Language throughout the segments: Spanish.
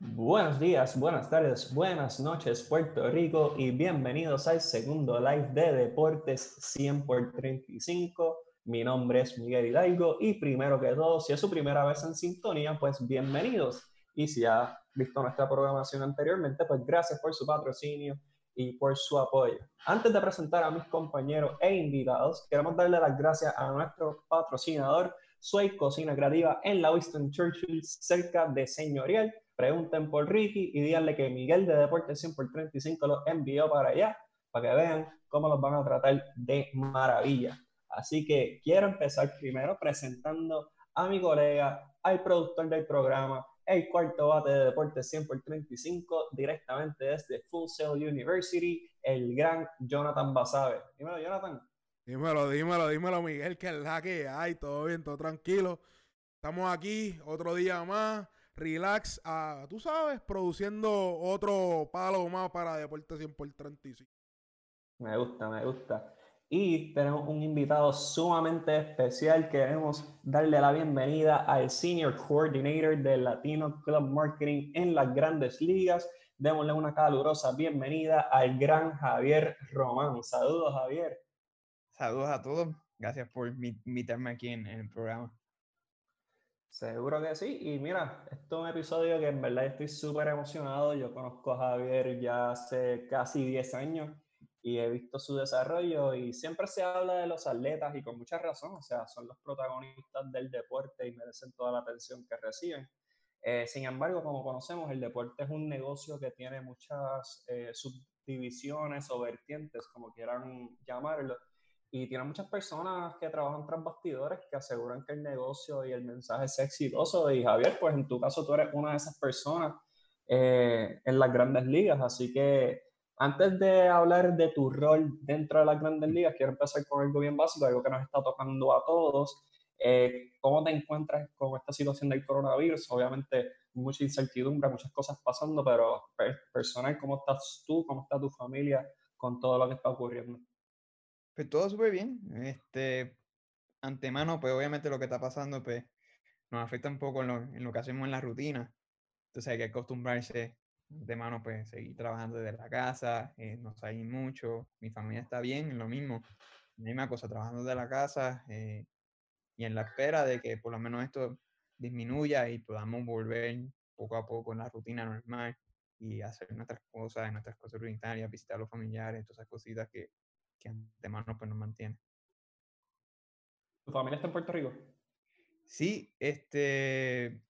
Buenos días, buenas tardes, buenas noches, Puerto Rico, y bienvenidos al segundo live de Deportes 100 por 35. Mi nombre es Miguel Hidalgo y primero que todo, si es su primera vez en sintonía, pues bienvenidos. Y si ha visto nuestra programación anteriormente, pues gracias por su patrocinio y por su apoyo. Antes de presentar a mis compañeros e invitados, queremos darle las gracias a nuestro patrocinador, Suey Cocina Creativa en la Winston Churchill, cerca de Señorial pregunten por Ricky y díganle que Miguel de Deportes 100 por 35 los envió para allá, para que vean cómo los van a tratar de maravilla. Así que quiero empezar primero presentando a mi colega, al productor del programa, el cuarto bate de Deportes 100 por 35, directamente desde Full Sail University, el gran Jonathan Basabe. Dímelo, Jonathan. Dímelo, dímelo, dímelo, Miguel, que es la que hay, todo bien, todo tranquilo. Estamos aquí otro día más relax, a, tú sabes, produciendo otro palo más para Deportes 100 por 35. Me gusta, me gusta. Y tenemos un invitado sumamente especial. Queremos darle la bienvenida al Senior Coordinator del Latino Club Marketing en las grandes ligas. Démosle una calurosa bienvenida al gran Javier Román. Saludos, Javier. Saludos a todos. Gracias por invitarme aquí en el programa. Seguro que sí. Y mira, esto es un episodio que en verdad estoy súper emocionado. Yo conozco a Javier ya hace casi 10 años y he visto su desarrollo y siempre se habla de los atletas y con mucha razón. O sea, son los protagonistas del deporte y merecen toda la atención que reciben. Eh, sin embargo, como conocemos, el deporte es un negocio que tiene muchas eh, subdivisiones o vertientes, como quieran llamarlo y tiene muchas personas que trabajan tras bastidores que aseguran que el negocio y el mensaje es exitoso. Y Javier, pues en tu caso tú eres una de esas personas eh, en las grandes ligas. Así que antes de hablar de tu rol dentro de las grandes ligas, quiero empezar con algo bien básico, algo que nos está tocando a todos. Eh, ¿Cómo te encuentras con esta situación del coronavirus? Obviamente mucha incertidumbre, muchas cosas pasando, pero personal, ¿cómo estás tú? ¿Cómo está tu familia con todo lo que está ocurriendo? Pues todo súper bien. Este, antemano, pues obviamente lo que está pasando, pues nos afecta un poco en lo, que hacemos en la rutina. Entonces hay que acostumbrarse de mano, pues seguir trabajando desde la casa, eh, no salir mucho. Mi familia está bien, lo mismo. Misma cosa, trabajando desde la casa eh, y en la espera de que por lo menos esto disminuya y podamos volver poco a poco en la rutina normal y hacer nuestras cosas, nuestras cosas rutinarias, visitar a los familiares, todas esas cositas que, que antemano pues nos mantiene. ¿Tu familia está en Puerto Rico? Sí, este,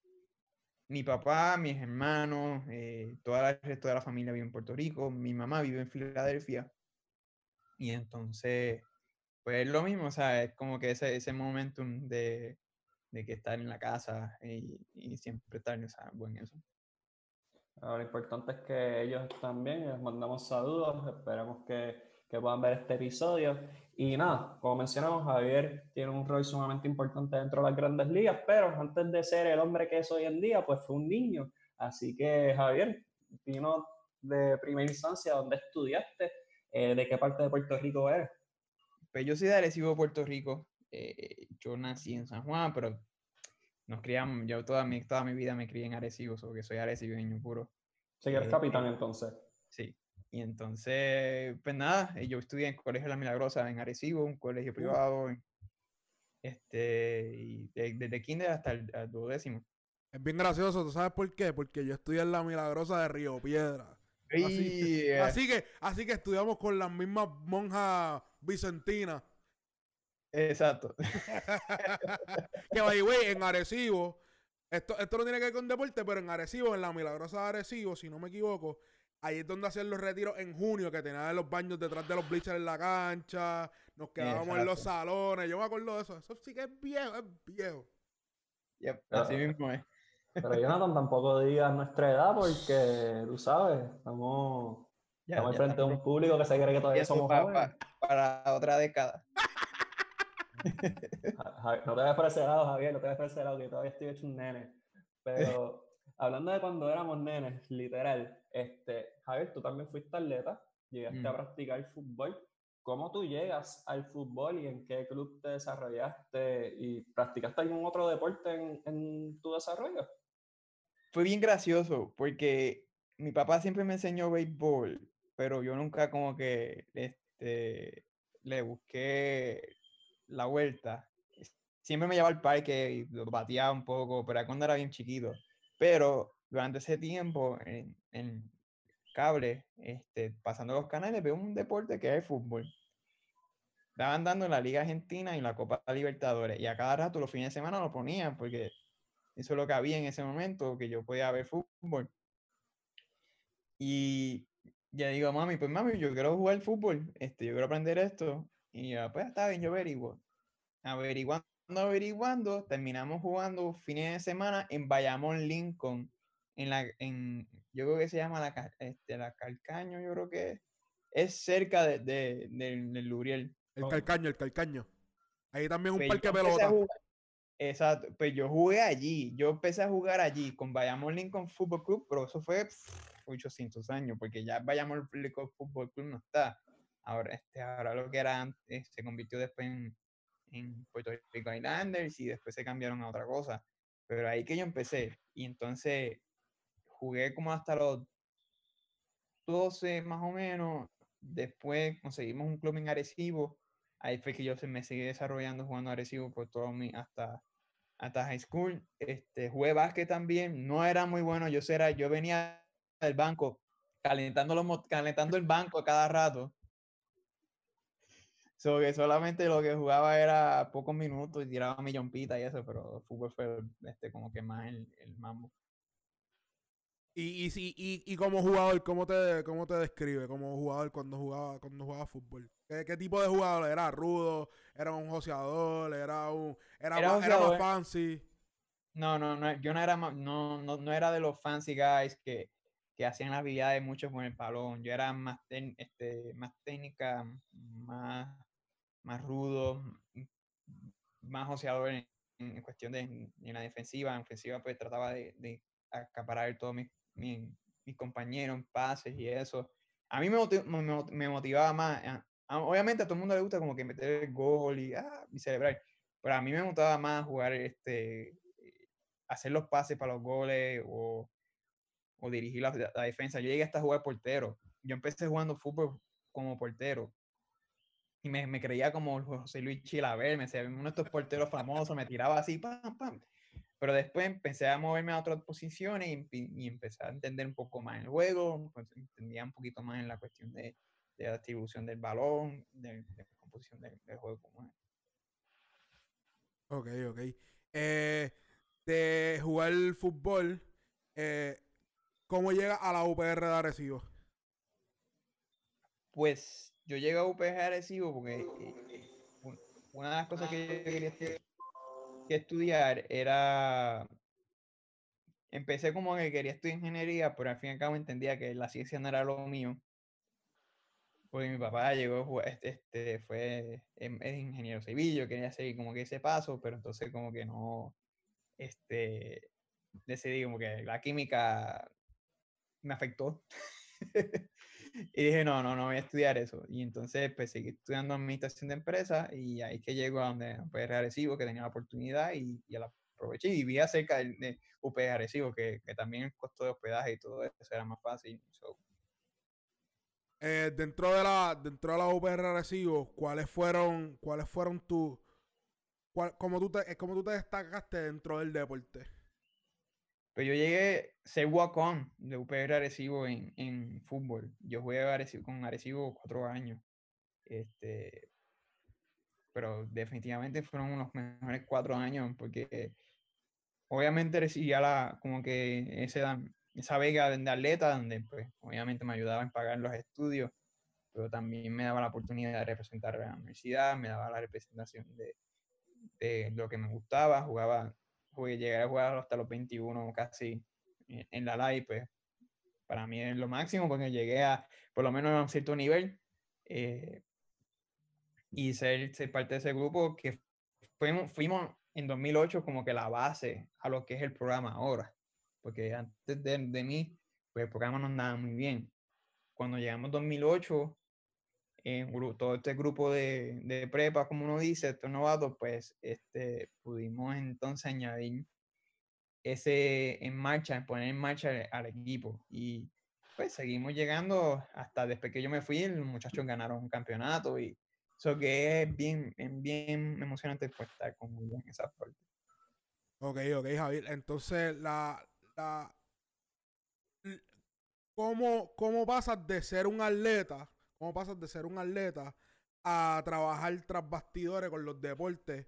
mi papá, mis hermanos, eh, toda el resto de la familia vive en Puerto Rico, mi mamá vive en Filadelfia. Y entonces, pues es lo mismo, o sea, es como que ese, ese momentum de, de que estar en la casa y, y siempre estar en esa, buen eso. lo importante es que ellos también, les mandamos saludos, esperamos que que puedan ver este episodio. Y nada, como mencionamos, Javier tiene un rol sumamente importante dentro de las grandes ligas, pero antes de ser el hombre que es hoy en día, pues fue un niño. Así que, Javier, vino de primera instancia, ¿dónde estudiaste? Eh, ¿De qué parte de Puerto Rico eres? Pues yo soy de Arecibo, Puerto Rico. Eh, yo nací en San Juan, pero nos criamos, yo toda mi, toda mi vida me crié en Arecibo, que soy arecibeño puro. Sí, eres eh, capitán entonces. Sí, y entonces, pues nada, eh, yo estudié en Colegio La Milagrosa en Arecibo, un colegio privado, este, y desde kinder hasta el, duodécimo. Es bien gracioso, ¿tú sabes por qué? Porque yo estudié en La Milagrosa de Río Piedra. Así, así, que, así que estudiamos con las mismas monjas vicentinas. Exacto. que by way, en Arecibo, esto, esto no tiene que ver con deporte, pero en Arecibo, en la Milagrosa de Arecibo, si no me equivoco, Ahí es donde hacían los retiros en junio, que tenían los baños detrás de los bleachers en la cancha. Nos quedábamos en los salones. Yo me acuerdo de eso. Eso sí que es viejo, es viejo. Yep, así mismo es. Pero Jonathan, tampoco digas nuestra edad porque tú sabes, estamos, estamos frente de un público que se cree que todavía somos para, para, otra década. no te vayas por ese lado, Javier, no te vayas por ese lado, que todavía estoy hecho un nene. Pero hablando de cuando éramos nenes, literal, este, Javier, tú también fuiste atleta, llegaste a mm. practicar fútbol. ¿Cómo tú llegas al fútbol y en qué club te desarrollaste? ¿Y practicaste algún otro deporte en, tu desarrollo? fue bien gracioso porque mi papá siempre me enseñó béisbol, pero yo nunca como que este, le busqué la vuelta. Siempre me llevaba al parque y lo bateaba un poco, pero cuando era bien chiquito. Pero durante ese tiempo, en, en cable, este, pasando los canales, veo un deporte que es el fútbol. Estaban dando la Liga Argentina y la Copa Libertadores. Y a cada rato, los fines de semana, lo ponían porque eso es lo que había en ese momento, que yo podía ver fútbol. Y ya digo, mami, pues mami, yo quiero jugar fútbol, este, yo quiero aprender esto. Y ya, pues está bien, yo averiguo. Averiguando, averiguando, terminamos jugando fines de semana en Bayamón, Lincoln, en la, en, yo creo que se llama la, este, la Calcaño, yo creo que es, cerca de, de, del Luriel. El Calcaño, el Calcaño. Ahí también un pues parque pelota. Exacto, pues yo jugué allí, yo empecé a jugar allí con Bayamón Lincoln Football Club, pero eso fue 800 años, porque ya Bayamón Lincoln Football Club no está. Ahora, este, ahora lo que era antes se convirtió después en, en Puerto Rico Islanders y después se cambiaron a otra cosa. Pero ahí que yo empecé, y entonces jugué como hasta los 12 más o menos, después conseguimos un club en Arecibo, ahí fue que yo me seguí desarrollando jugando Arecibo por todo mi, hasta hasta high school. Este, jugué básquet también, no era muy bueno, yo, era, yo venía del banco calentando, los, calentando el banco a cada rato. So que solamente lo que jugaba era pocos minutos y tiraba mi jompita y eso, pero el fútbol fue este, como que más el, el mambo. Y, y, y, y, como jugador, ¿cómo te, ¿cómo te describe como jugador cuando jugaba, cuando jugaba fútbol? ¿Qué, ¿Qué, tipo de jugador? ¿Era rudo? ¿Era un joseador? ¿Era un era, más, era más fancy? No, no, no, yo no era no, no, no era de los fancy guys que, que hacían habilidades mucho con el balón. Yo era más, este, más técnica, más, más rudo, más joseador en, en cuestión de en la defensiva. En ofensiva pues trataba de, de acaparar todos mis mi, mis compañeros en pases y eso. A mí me, me, motivaba más. obviamente a todo el mundo le gusta como que meter el gol y, ah, y celebrar. Pero a mí me motivaba más jugar, este, hacer los pases para los goles o, o dirigir la, defensa. Yo llegué hasta jugar portero. Yo empecé jugando fútbol como portero. Y me, me creía como José Luis Chilaver, me uno de estos porteros famosos, me tiraba así, pam, pam. Pero después empecé a moverme a otras posiciones y, empecé a entender un poco más el juego, pues entendía un poquito más en la cuestión de, de la distribución del balón, de, la composición del, juego. Como Ok, ok. Eh, de jugar fútbol, eh, ¿cómo llega a la UPR de Arecibo? Pues yo llegué a UPR de Arecibo porque eh, una de las cosas que yo quería hacer que estudiar era, empecé como que quería estudiar ingeniería, pero al fin y al cabo entendía que la ciencia no era lo mío. Porque mi papá llegó, este, este fue, es, ingeniero civil, yo quería seguir como que ese paso, pero entonces como que no, este, decidí como que la química me afectó. y dije, no, no, no voy a estudiar eso. Y entonces pues seguí estudiando administración de empresas y ahí que llego a donde UPR Arecibo, que tenía la oportunidad y, la aproveché y vivía cerca de, de UPR Arecibo, que, que, también el costo de hospedaje y todo eso era más fácil. Eh, dentro de la dentro de la UPR Arecibo, ¿cuáles fueron cuáles fueron tus cuál, cómo tú te cómo tú te destacaste dentro del deporte? Pues yo llegué ser walk-on de UPR Arecibo en, en fútbol. Yo jugué con Arecibo cuatro años. Este, pero definitivamente fueron unos mejores cuatro años porque obviamente recibía la, como que ese, esa vega de atleta donde pues obviamente me ayudaba en pagar los estudios, pero también me daba la oportunidad de representar a la universidad, me daba la representación de, de lo que me gustaba, jugaba llegué a jugar hasta los 21 casi en la live, pues para mí es lo máximo porque llegué a por lo menos a un cierto nivel eh, y ser, ser, parte de ese grupo que fuimos, fuimos en 2008 como que la base a lo que es el programa ahora, porque antes de, de mí, pues el programa no andaba muy bien. Cuando llegamos en 2008, todo este grupo de, de, prepa, como uno dice, estos novatos, pues este, pudimos entonces añadir ese en marcha, poner en marcha al equipo. Y pues seguimos llegando hasta después que yo me fui, los muchachos ganaron un campeonato y eso que es bien, bien emocionante pues, estar con en esa parte. Ok, ok, Javier. Entonces, la, la ¿cómo, ¿cómo pasas de ser un atleta? ¿Cómo pasas de ser un atleta a trabajar tras bastidores con los deportes?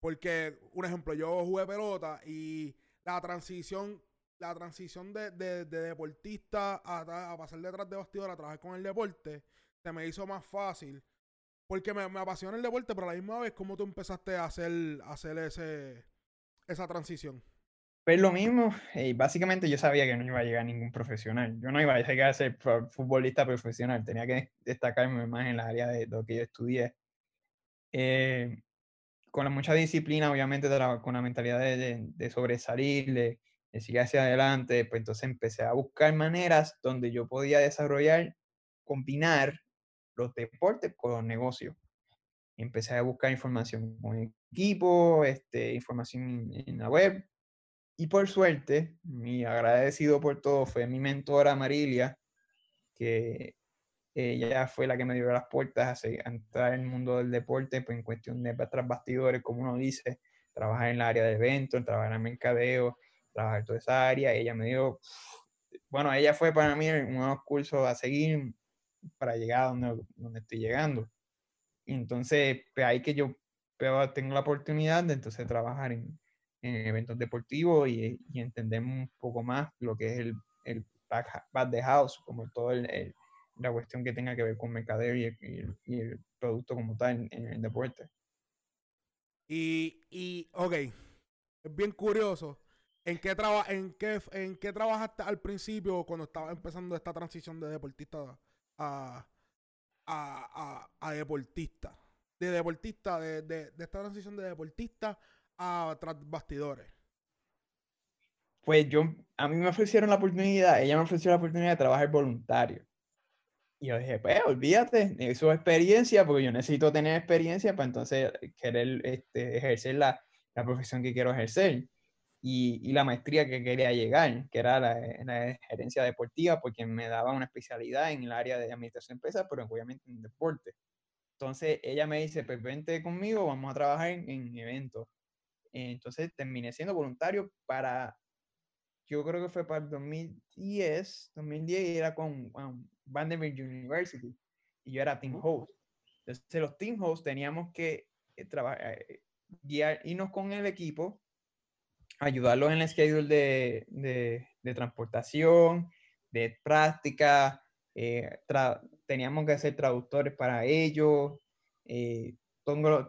Porque, un ejemplo, yo jugué pelota y la transición la transición de, de, deportista a, pasar detrás de bastidor a trabajar con el deporte se me hizo más fácil. Porque me, apasiona el deporte, pero a la misma vez, ¿cómo tú empezaste a hacer, hacer ese, esa transición? Pues lo mismo, y básicamente yo sabía que no iba a llegar ningún profesional. Yo no iba a llegar a ser futbolista profesional, tenía que destacarme más en la área de lo que yo estudié. Eh, con la mucha disciplina, obviamente, con la mentalidad de, de sobresalir, de, y sigue hacia adelante, pues entonces empecé a buscar maneras donde yo podía desarrollar, combinar los deportes con los negocios. Empecé a buscar información con equipo, este, información en, la web. Y por suerte, mi agradecido por todo fue mi mentora Marilia, que ella fue la que me dio las puertas a, entrar en el mundo del deporte, pues en cuestión de tras bastidores, como uno dice, trabajar en el área de eventos, trabajar en mercadeo, trabajar toda esa área. Ella me dio, bueno, ella fue para mí un nuevo curso a seguir para llegar a donde, donde estoy llegando. Y entonces, pues ahí que yo tengo la oportunidad de entonces trabajar en, en eventos deportivos y, y, entender un poco más lo que es el, el back, the house, como todo el, la cuestión que tenga que ver con mercadeo y, el producto como tal en, el deporte. Y, y, ok, es bien curioso ¿En qué, traba en, qué, ¿En qué trabajaste al principio cuando estaba empezando esta transición de deportista a, a, a, deportista? De deportista, de, de, esta transición de deportista a tras bastidores. Pues yo, a mí me ofrecieron la oportunidad, ella me ofreció la oportunidad de trabajar voluntario. Y yo dije, pues olvídate, eso es experiencia, porque yo necesito tener experiencia para entonces querer este, ejercer la, la profesión que quiero ejercer y, la maestría que quería llegar, que era la, gerencia deportiva, porque me daba una especialidad en el área de administración de empresas, pero obviamente en deporte. Entonces ella me dice, pues vente conmigo, vamos a trabajar en, eventos. Entonces terminé siendo voluntario para, yo creo que fue para el 2010, 2010 y era con Vanderbilt University y yo era team host. Entonces los team hosts teníamos que eh, trabajar, eh, guiar, irnos con el equipo ayudarlos en el schedule de, de, de transportación, de práctica, eh, teníamos que hacer traductores para ellos, eh,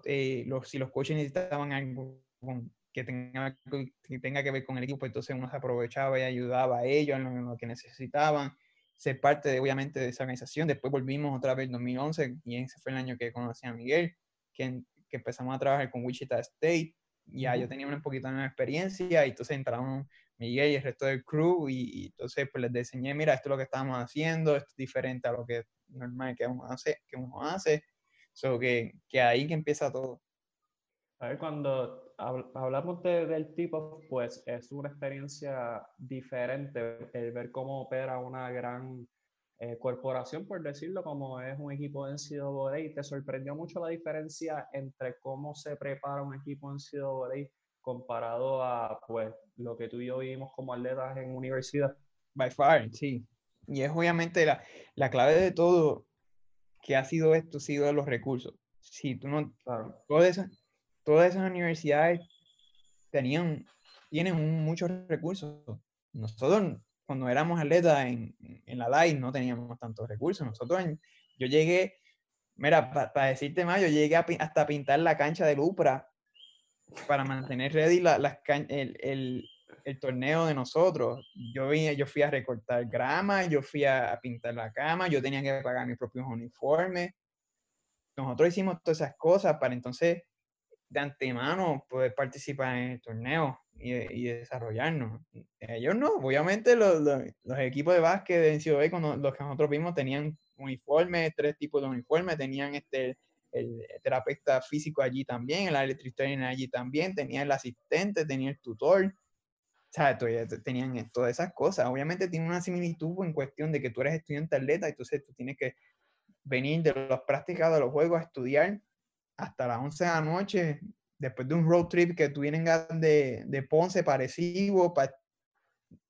eh, los, si los coaches necesitaban algo que, tenga, que tenga que ver con el equipo, entonces uno se aprovechaba y ayudaba a ellos en lo, que necesitaban, ser parte de, obviamente de esa organización. Después volvimos otra vez en 2011 y ese fue el año que conocí a Miguel, que, que empezamos a trabajar con Wichita State ya yo tenía un poquito de experiencia y entonces entraron Miguel y el resto del crew y, entonces pues les enseñé, mira, esto es lo que estamos haciendo, esto es diferente a lo que normal que uno hace, que uno hace, so que, que ahí que empieza todo. A ver, cuando hablamos de, del tipo, pues es una experiencia diferente el ver cómo opera una gran eh, corporación, por decirlo, como es un equipo de NCAA, ¿te sorprendió mucho la diferencia entre cómo se prepara un equipo en NCAA comparado a pues lo que tú y yo vivimos como atletas en universidad? By far, sí. Y es obviamente la, la clave de todo que ha sido esto, ha sido los recursos. Si tú no, todas, esas, todas esas universidades tenían, tienen muchos recursos. Nosotros cuando éramos atletas en, en la LAI no teníamos tantos recursos. Nosotros, yo llegué, mira, para decirte más, yo llegué hasta pintar la cancha del UPRA para mantener ready la, el, el, el, torneo de nosotros. Yo, vine, yo fui a recortar grama, yo fui a, pintar la cama, yo tenía que pagar mis propios uniformes. Nosotros hicimos todas esas cosas para entonces de antemano poder participar en el torneo y, y desarrollarnos. Ellos no, obviamente los, los, equipos de básquet de NCAA, cuando los que nosotros vimos, tenían uniformes, tres tipos de uniformes, tenían este, el, terapeuta físico allí también, el electric trainer allí también, tenía el asistente, tenía el tutor. sea, tenían todas esas cosas. Obviamente tiene una similitud en cuestión de que tú eres estudiante atleta, entonces tú tienes que venir de las prácticas de los juegos a estudiar hasta las 11 de la noche, después de un road trip que tú vienes de, de Ponce parecido, para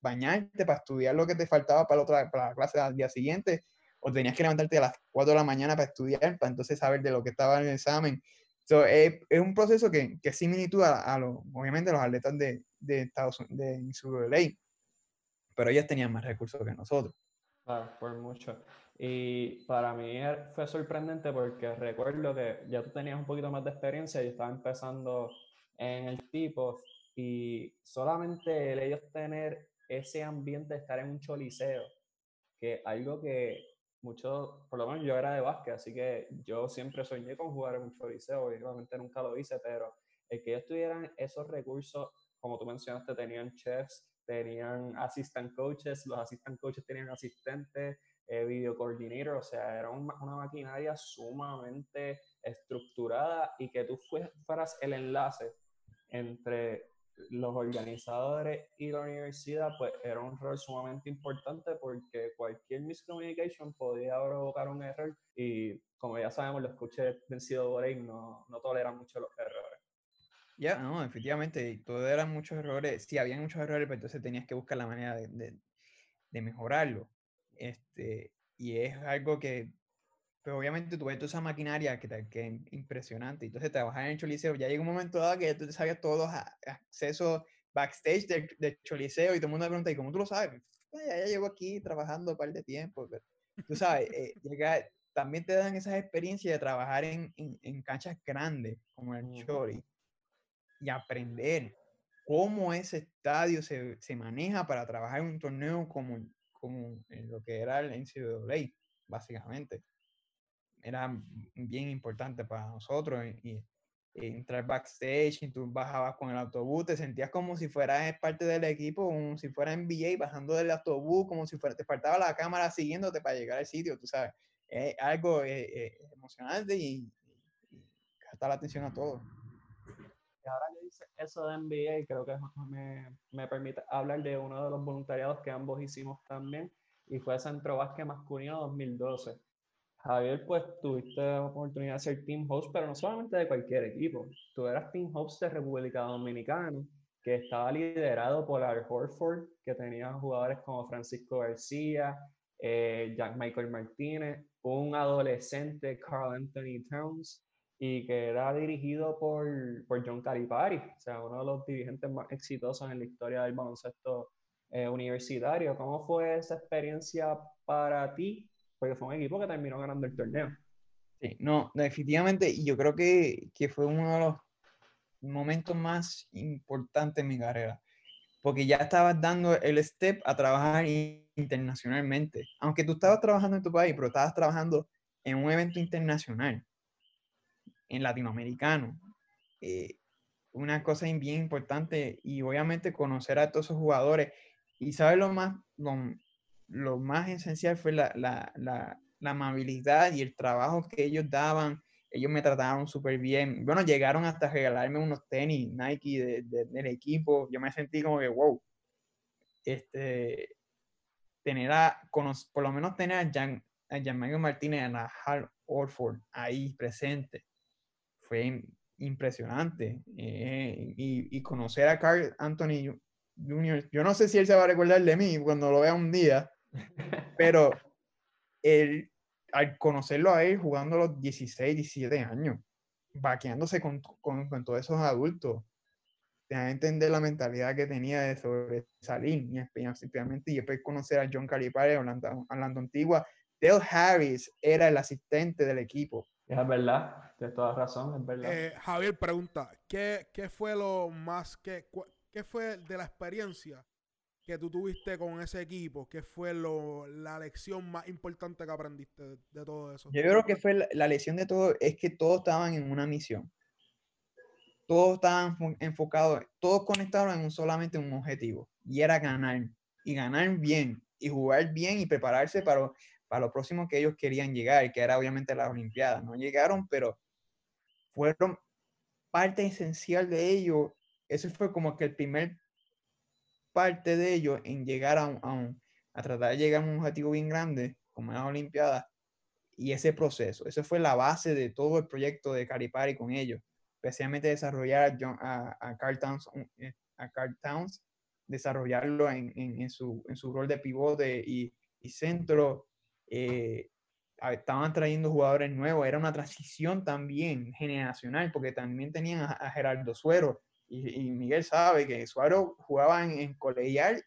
bañarte, para estudiar lo que te faltaba para la, otra, para la clase al día siguiente, o tenías que levantarte a las 4 de la mañana para estudiar, para entonces saber de lo que estaba en el examen. So, es, es, un proceso que, que es similitud a, a los, obviamente, los atletas de, de Estados Unidos, de ley, pero ellos tenían más recursos que nosotros. Claro, por mucho. Y para mí fue sorprendente porque recuerdo que ya tú tenías un poquito más de experiencia y estaba empezando en el tipo y solamente el ellos tener ese ambiente de estar en un choliseo, que algo que muchos, por lo menos yo era de básquet, así que yo siempre soñé con jugar en un choliseo, obviamente nunca lo hice, pero el que ellos tuvieran esos recursos, como tú mencionaste, tenían chefs, tenían assistant coaches, los assistant coaches tenían asistentes, eh, video coordinator, o sea, era una maquinaria sumamente estructurada y que tú fueras el enlace entre los organizadores y la universidad, pues era un rol sumamente importante porque cualquier miscommunication podía provocar un error y como ya sabemos, los coaches vencidos por ahí no, no toleran mucho los errores. Ya, no, efectivamente, todo eran muchos errores. Si había muchos errores, pues entonces tenías que buscar la manera de, de, de mejorarlo. Este, y es algo que, pues obviamente tú ves toda esa maquinaria que, te, que es impresionante. Entonces trabajar en el Choliseo, ya llega un momento dado que tú sabes todos los accesos backstage del, del, Choliseo y todo el mundo me pregunta, ¿y cómo tú lo sabes? Ya, ya llevo aquí trabajando un par de tiempo. Pero, tú sabes, eh, llega, también te dan esas experiencias de trabajar en, en, en canchas grandes como el Choli y aprender cómo ese estadio se, se, maneja para trabajar en un torneo como, como en lo que era el NCAA, básicamente. Era bien importante para nosotros y, entrar backstage y tú bajabas con el autobús, te sentías como si fueras parte del equipo, como si fuera NBA, bajando del autobús, como si fuera, te faltaba la cámara siguiéndote para llegar al sitio, tú sabes. Es algo eh, eh, emocionante y, y, y la atención a todos ahora que dice eso de NBA, creo que me, me, permite hablar de uno de los voluntariados que ambos hicimos también, y fue Centro Básquet Masculino 2012. Javier, pues tuviste la oportunidad de ser team host, pero no solamente de cualquier equipo. Tú eras team host de República Dominicana, que estaba liderado por Al Horford, que tenía jugadores como Francisco García, eh, Jack Michael Martínez, un adolescente Carl Anthony Towns, y que era dirigido por, por John Calipari, o sea, uno de los dirigentes más exitosos en la historia del baloncesto eh, universitario. ¿Cómo fue esa experiencia para ti? Porque fue un equipo que terminó ganando el torneo. Sí, no, definitivamente, y yo creo que, que fue uno de los momentos más importantes en mi carrera, porque ya estabas dando el step a trabajar internacionalmente. Aunque tú estabas trabajando en tu país, pero estabas trabajando en un evento internacional en latinoamericano. Eh, una cosa bien importante y obviamente conocer a todos esos jugadores. Y sabes lo más, lo, más esencial fue la, la, la, la, amabilidad y el trabajo que ellos daban. Ellos me trataron súper bien. Bueno, llegaron hasta regalarme unos tenis Nike de, del equipo. Yo me sentí como que, wow. Este, tener a, por lo menos tener a Jan, a Martínez, a Hal Orford ahí presente fue impresionante. Eh, y, y, conocer a Carl Anthony Jr., yo no sé si él se va a recordar de mí cuando lo vea un día, pero él, al conocerlo a él jugando a los 16, 17 años, vaqueándose con, con, con todos esos adultos, te da a entender la mentalidad que tenía de sobresalir, y especialmente, y después conocer a John Calipari, hablando, hablando antigua, Dale Harris era el asistente del equipo. Es verdad, tienes toda razón, es verdad. Eh, Javier pregunta, ¿qué, ¿qué, fue lo más, qué, qué fue de la experiencia que tú tuviste con ese equipo? ¿Qué fue lo, la lección más importante que aprendiste de, todo eso? Yo creo que fue la, la, lección de todo, es que todos estaban en una misión. Todos estaban enfocados, todos conectados en un, solamente un objetivo, y era ganar, y ganar bien, y jugar bien, y prepararse para a lo próximo que ellos querían llegar, que era obviamente las Olimpiadas. No llegaron, pero fueron parte esencial de ello. Eso fue como que el primer parte de ello en llegar a, un, a, tratar de llegar a un objetivo bien grande, como las Olimpiadas, y ese proceso. Eso fue la base de todo el proyecto de Caripari con ellos, especialmente desarrollar a, a, Carl Towns, eh, a Carl Towns desarrollarlo en, en, su, en, su, rol de pivote y, y centro. Eh, estaban trayendo jugadores nuevos, era una transición también generacional, porque también tenían a, Gerardo Suero, y, Miguel sabe que Suero jugaba en, colegial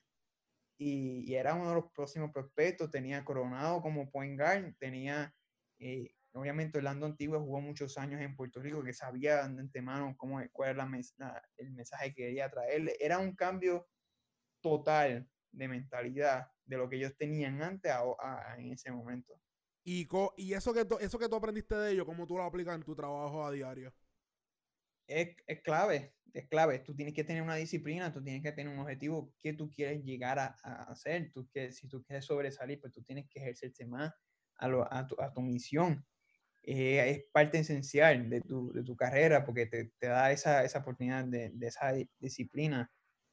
y, era uno de los próximos prospectos, tenía Coronado como point guard, tenía, eh, obviamente Orlando Antigua jugó muchos años en Puerto Rico, que sabía de antemano cómo, cuál era el mensaje que quería traerle, era un cambio total de mentalidad de lo que ellos tenían antes en ese momento. Y, y eso, que eso que tú aprendiste de ellos, ¿cómo tú lo aplicas en tu trabajo a diario? Es, es, clave, es clave. Tú tienes que tener una disciplina, tú tienes que tener un objetivo que tú quieres llegar a, a hacer. Tú, que, si tú quieres sobresalir, pues tú tienes que ejercerte más a, lo, a, tu, a tu, misión. Eh, es parte esencial de tu, de tu carrera porque te, te da esa, esa oportunidad de, de esa disciplina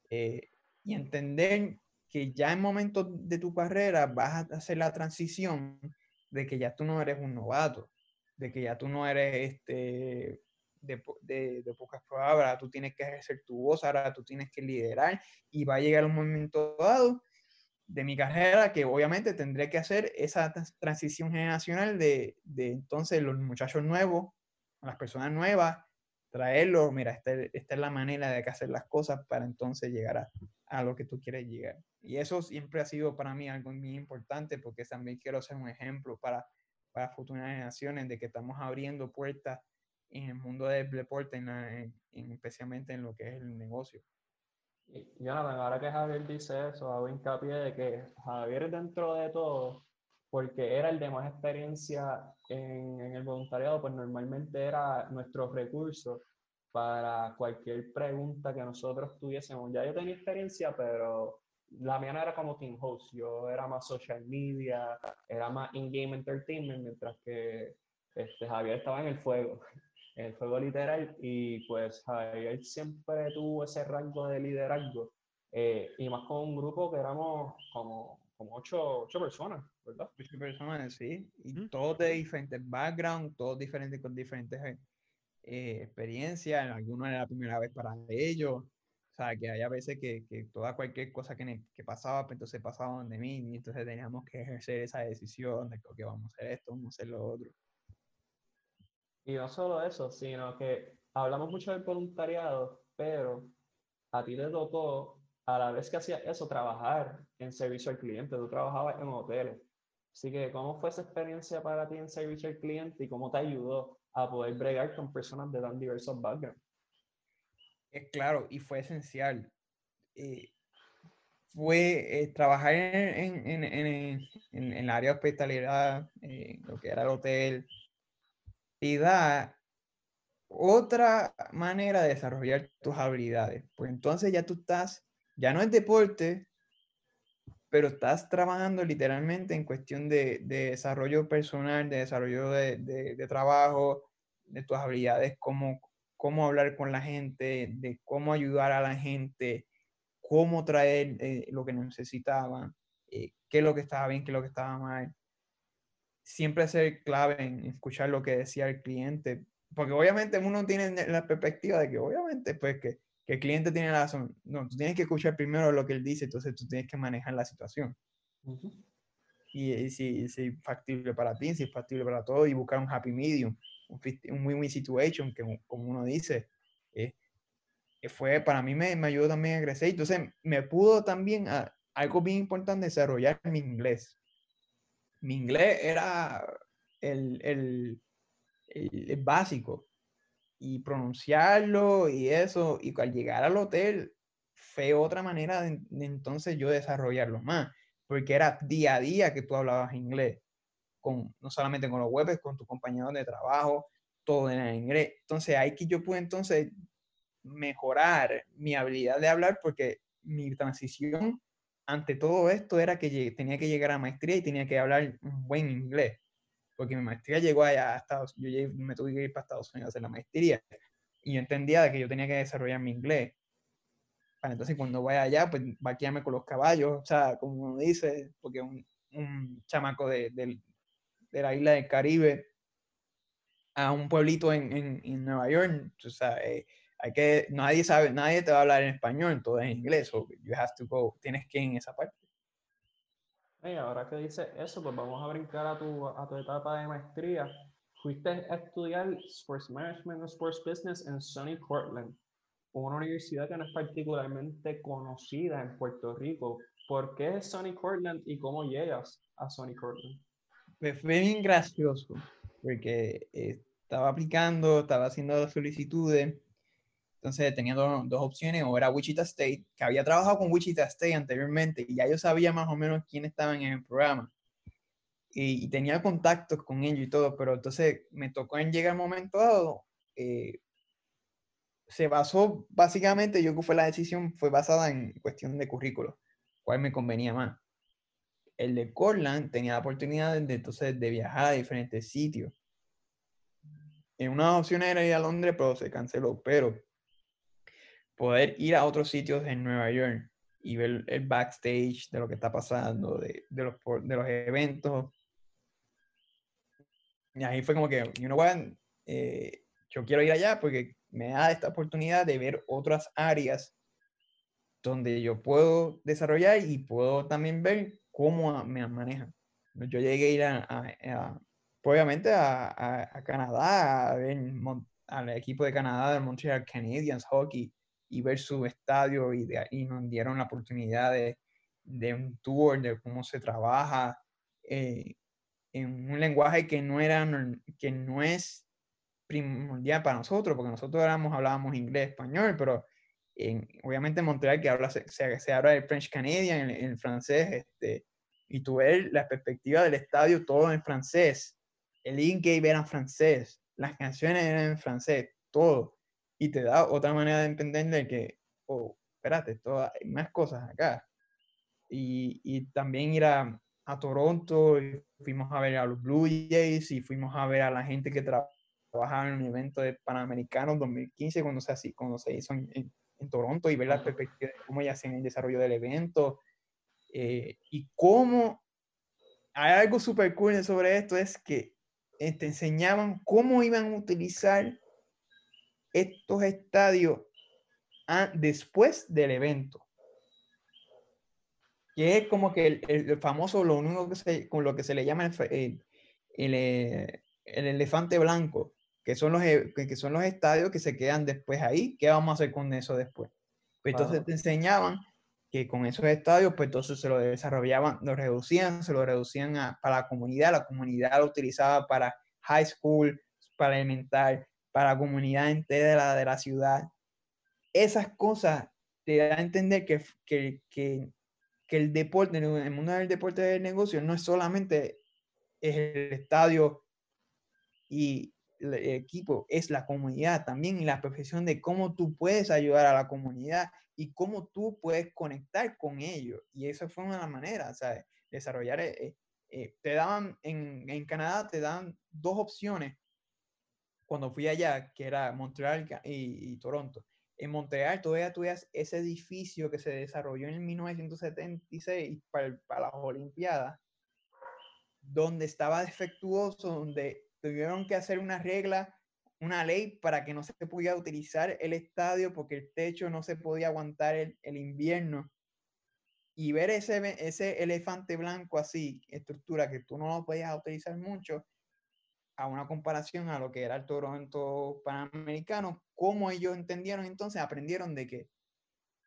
eh, y entender que ya en momentos de tu carrera vas a hacer la transición de que ya tú no eres un novato, de que ya tú no eres este, de, de, de, pocas palabras, tú tienes que ejercer tu voz, ahora tú tienes que liderar y va a llegar un momento dado de mi carrera que obviamente tendré que hacer esa transición generacional de, de entonces los muchachos nuevos, las personas nuevas, traerlos, mira, esta, esta, es la manera de hacer las cosas para entonces llegar a, a lo que tú quieres llegar. Y eso siempre ha sido para mí algo muy importante porque también quiero ser un ejemplo para, para futuras generaciones de que estamos abriendo puertas en el mundo del deporte, en especialmente en lo que es el negocio. Y ahora que Javier dice eso, hago hincapié de que Javier dentro de todo, porque era el de más experiencia en, en el voluntariado, pues normalmente era nuestro recurso para cualquier pregunta que nosotros tuviésemos. Ya yo tenía experiencia, pero la mía no era como team host, yo era más social media, era más in-game entertainment, mientras que este, Javier estaba en el fuego, en el fuego literal, y pues Javier siempre tuvo ese rango de liderazgo, eh, y más con un grupo que éramos como, como ocho, ocho personas, ¿verdad? Ocho personas, sí, y todos de diferentes backgrounds, todos diferentes con diferentes eh, experiencia, en algunos era la primera vez para ellos, o sea, que había veces que, que toda cualquier cosa que, que pasaba, pues entonces pasaban de mí, y entonces teníamos que ejercer esa decisión de que vamos a hacer esto, vamos a hacer lo otro. Y no solo eso, sino que hablamos mucho del voluntariado, pero a ti te tocó, a la vez que hacías eso, trabajar en servicio al cliente, tú trabajabas en hoteles. Así que, ¿cómo fue esa experiencia para ti en servicio al cliente y cómo te ayudó a poder bregar con personas de tan diversos backgrounds. Es claro, y fue esencial. Eh, fue eh, trabajar en, en, en, en, el área de hospitalidad, eh, lo que era el hotel, y da otra manera de desarrollar tus habilidades. Pues entonces ya tú estás, ya no es deporte, pero estás trabajando literalmente en cuestión de, desarrollo personal, de desarrollo de, trabajo, de tus habilidades, cómo, cómo hablar con la gente, de cómo ayudar a la gente, cómo traer eh, lo que necesitaban, eh, qué es lo que estaba bien, qué es lo que estaba mal. Siempre ser clave en escuchar lo que decía el cliente, porque obviamente uno tiene la perspectiva de que obviamente pues que que el cliente tiene razón. No, tú tienes que escuchar primero lo que él dice, entonces tú tienes que manejar la situación. y, si, si, es factible para ti, si es factible para todos, y buscar un happy medium, un, win-win situation, que como uno dice, eh, fue, para mí me, me, ayudó también a crecer. Entonces me pudo también, algo bien importante, desarrollar mi inglés. Mi inglés era el, el, el básico y pronunciarlo y eso, y al llegar al hotel fue otra manera de, entonces yo desarrollarlo más, porque era día a día que tú hablabas inglés, con, no solamente con los webs, con tus compañeros de trabajo, todo en inglés. Entonces ahí que yo pude entonces mejorar mi habilidad de hablar porque mi transición ante todo esto era que tenía que llegar a maestría y tenía que hablar un buen inglés porque mi maestría llegó allá a Estados yo me tuve que ir para Estados Unidos a hacer la maestría, y yo entendía de que yo tenía que desarrollar mi inglés entonces cuando vaya allá, pues va a quedarme con los caballos, o sea, como uno dice, porque un, un chamaco de, de, la isla del Caribe a un pueblito en, en, en Nueva York, o sea, eh, hay que, nadie sabe, nadie te va a hablar en español, todo es en inglés, o you have to go, tienes que ir en esa parte. Ahora que dices eso, pues vamos a brincar a tu, etapa de maestría. Fuiste a estudiar Sports Management and Sports Business en Sunny Cortland, una universidad que no es particularmente conocida en Puerto Rico. ¿Por qué es Sunny Cortland y cómo llegas a Sunny Cortland? Pues fue bien gracioso, porque eh, estaba aplicando, estaba haciendo solicitudes entonces tenía dos, opciones, o era Wichita State, que había trabajado con Wichita State anteriormente y ya yo sabía más o menos quiénes estaban en el programa. Y, tenía contactos con ellos y todo, pero entonces me tocó en llegar el momento dado. Eh, se basó básicamente, yo creo que fue la decisión, fue basada en cuestión de currículo, cuál me convenía más. El de Cortland tenía la oportunidad de, entonces de viajar a diferentes sitios. En una opción era ir a Londres, pero se canceló. Pero poder ir a otros sitios en Nueva York y ver el backstage de lo que está pasando, de, de los, de los eventos. Y ahí fue como que, you know what, eh, yo quiero ir allá porque me da esta oportunidad de ver otras áreas donde yo puedo desarrollar y puedo también ver cómo me manejan. Yo llegué a ir a, obviamente a, a, Canadá, a ver al equipo de Canadá del Montreal Canadiens Hockey, y ver su estadio y, de, nos dieron la oportunidad de, de, un tour de cómo se trabaja eh, en un lenguaje que no, era, que no es primordial para nosotros, porque nosotros éramos, hablábamos inglés, español, pero en, obviamente en Montreal que habla, se, se, habla el French Canadian, el, el, francés, este, y tú ves la perspectiva del estadio todo en francés, el in-game era en francés, las canciones eran en francés, todo y te da otra manera de entender de que, oh, espérate, hay más cosas acá. Y, y también ir a, a, Toronto, y fuimos a ver a los Blue Jays y fuimos a ver a la gente que trabajaba en un evento de Panamericanos 2015 cuando se, así, cuando se hizo en, en, Toronto y ver la perspectiva de cómo ellos hacen el desarrollo del evento eh, y cómo hay algo súper cool sobre esto es que eh, te enseñaban cómo iban a utilizar estos estadios después del evento. Que es como que el, famoso, lo único que se, con lo que se le llama el, eh, el, elefante blanco, que son, los, e, que son los estadios que se quedan después ahí. ¿Qué vamos a hacer con eso después? Pues entonces te enseñaban que con esos estadios, pues entonces se lo desarrollaban, lo reducían, se lo reducían para la comunidad, la comunidad lo utilizaba para high school, para elemental, para la comunidad entera de la, de la ciudad. Esas cosas te dan a entender que, que, que, que el deporte, el mundo del deporte del negocio no es solamente el estadio y el equipo, es la comunidad también y la profesión de cómo tú puedes ayudar a la comunidad y cómo tú puedes conectar con ellos. Y esa fue una manera, ¿sabes? Desarrollar, eh, eh, te daban, en, en Canadá te dan dos opciones cuando fui allá, que era Montreal y, Toronto. En Montreal todavía tuvieras ese edificio que se desarrolló en 1976 para, para las Olimpiadas, donde estaba defectuoso, donde tuvieron que hacer una regla, una ley para que no se pudiera utilizar el estadio porque el techo no se podía aguantar el, el invierno. Y ver ese, ese elefante blanco así, estructura que tú no lo podías utilizar mucho, a una comparación a lo que era el Toronto Panamericano, cómo ellos entendieron entonces, aprendieron de que,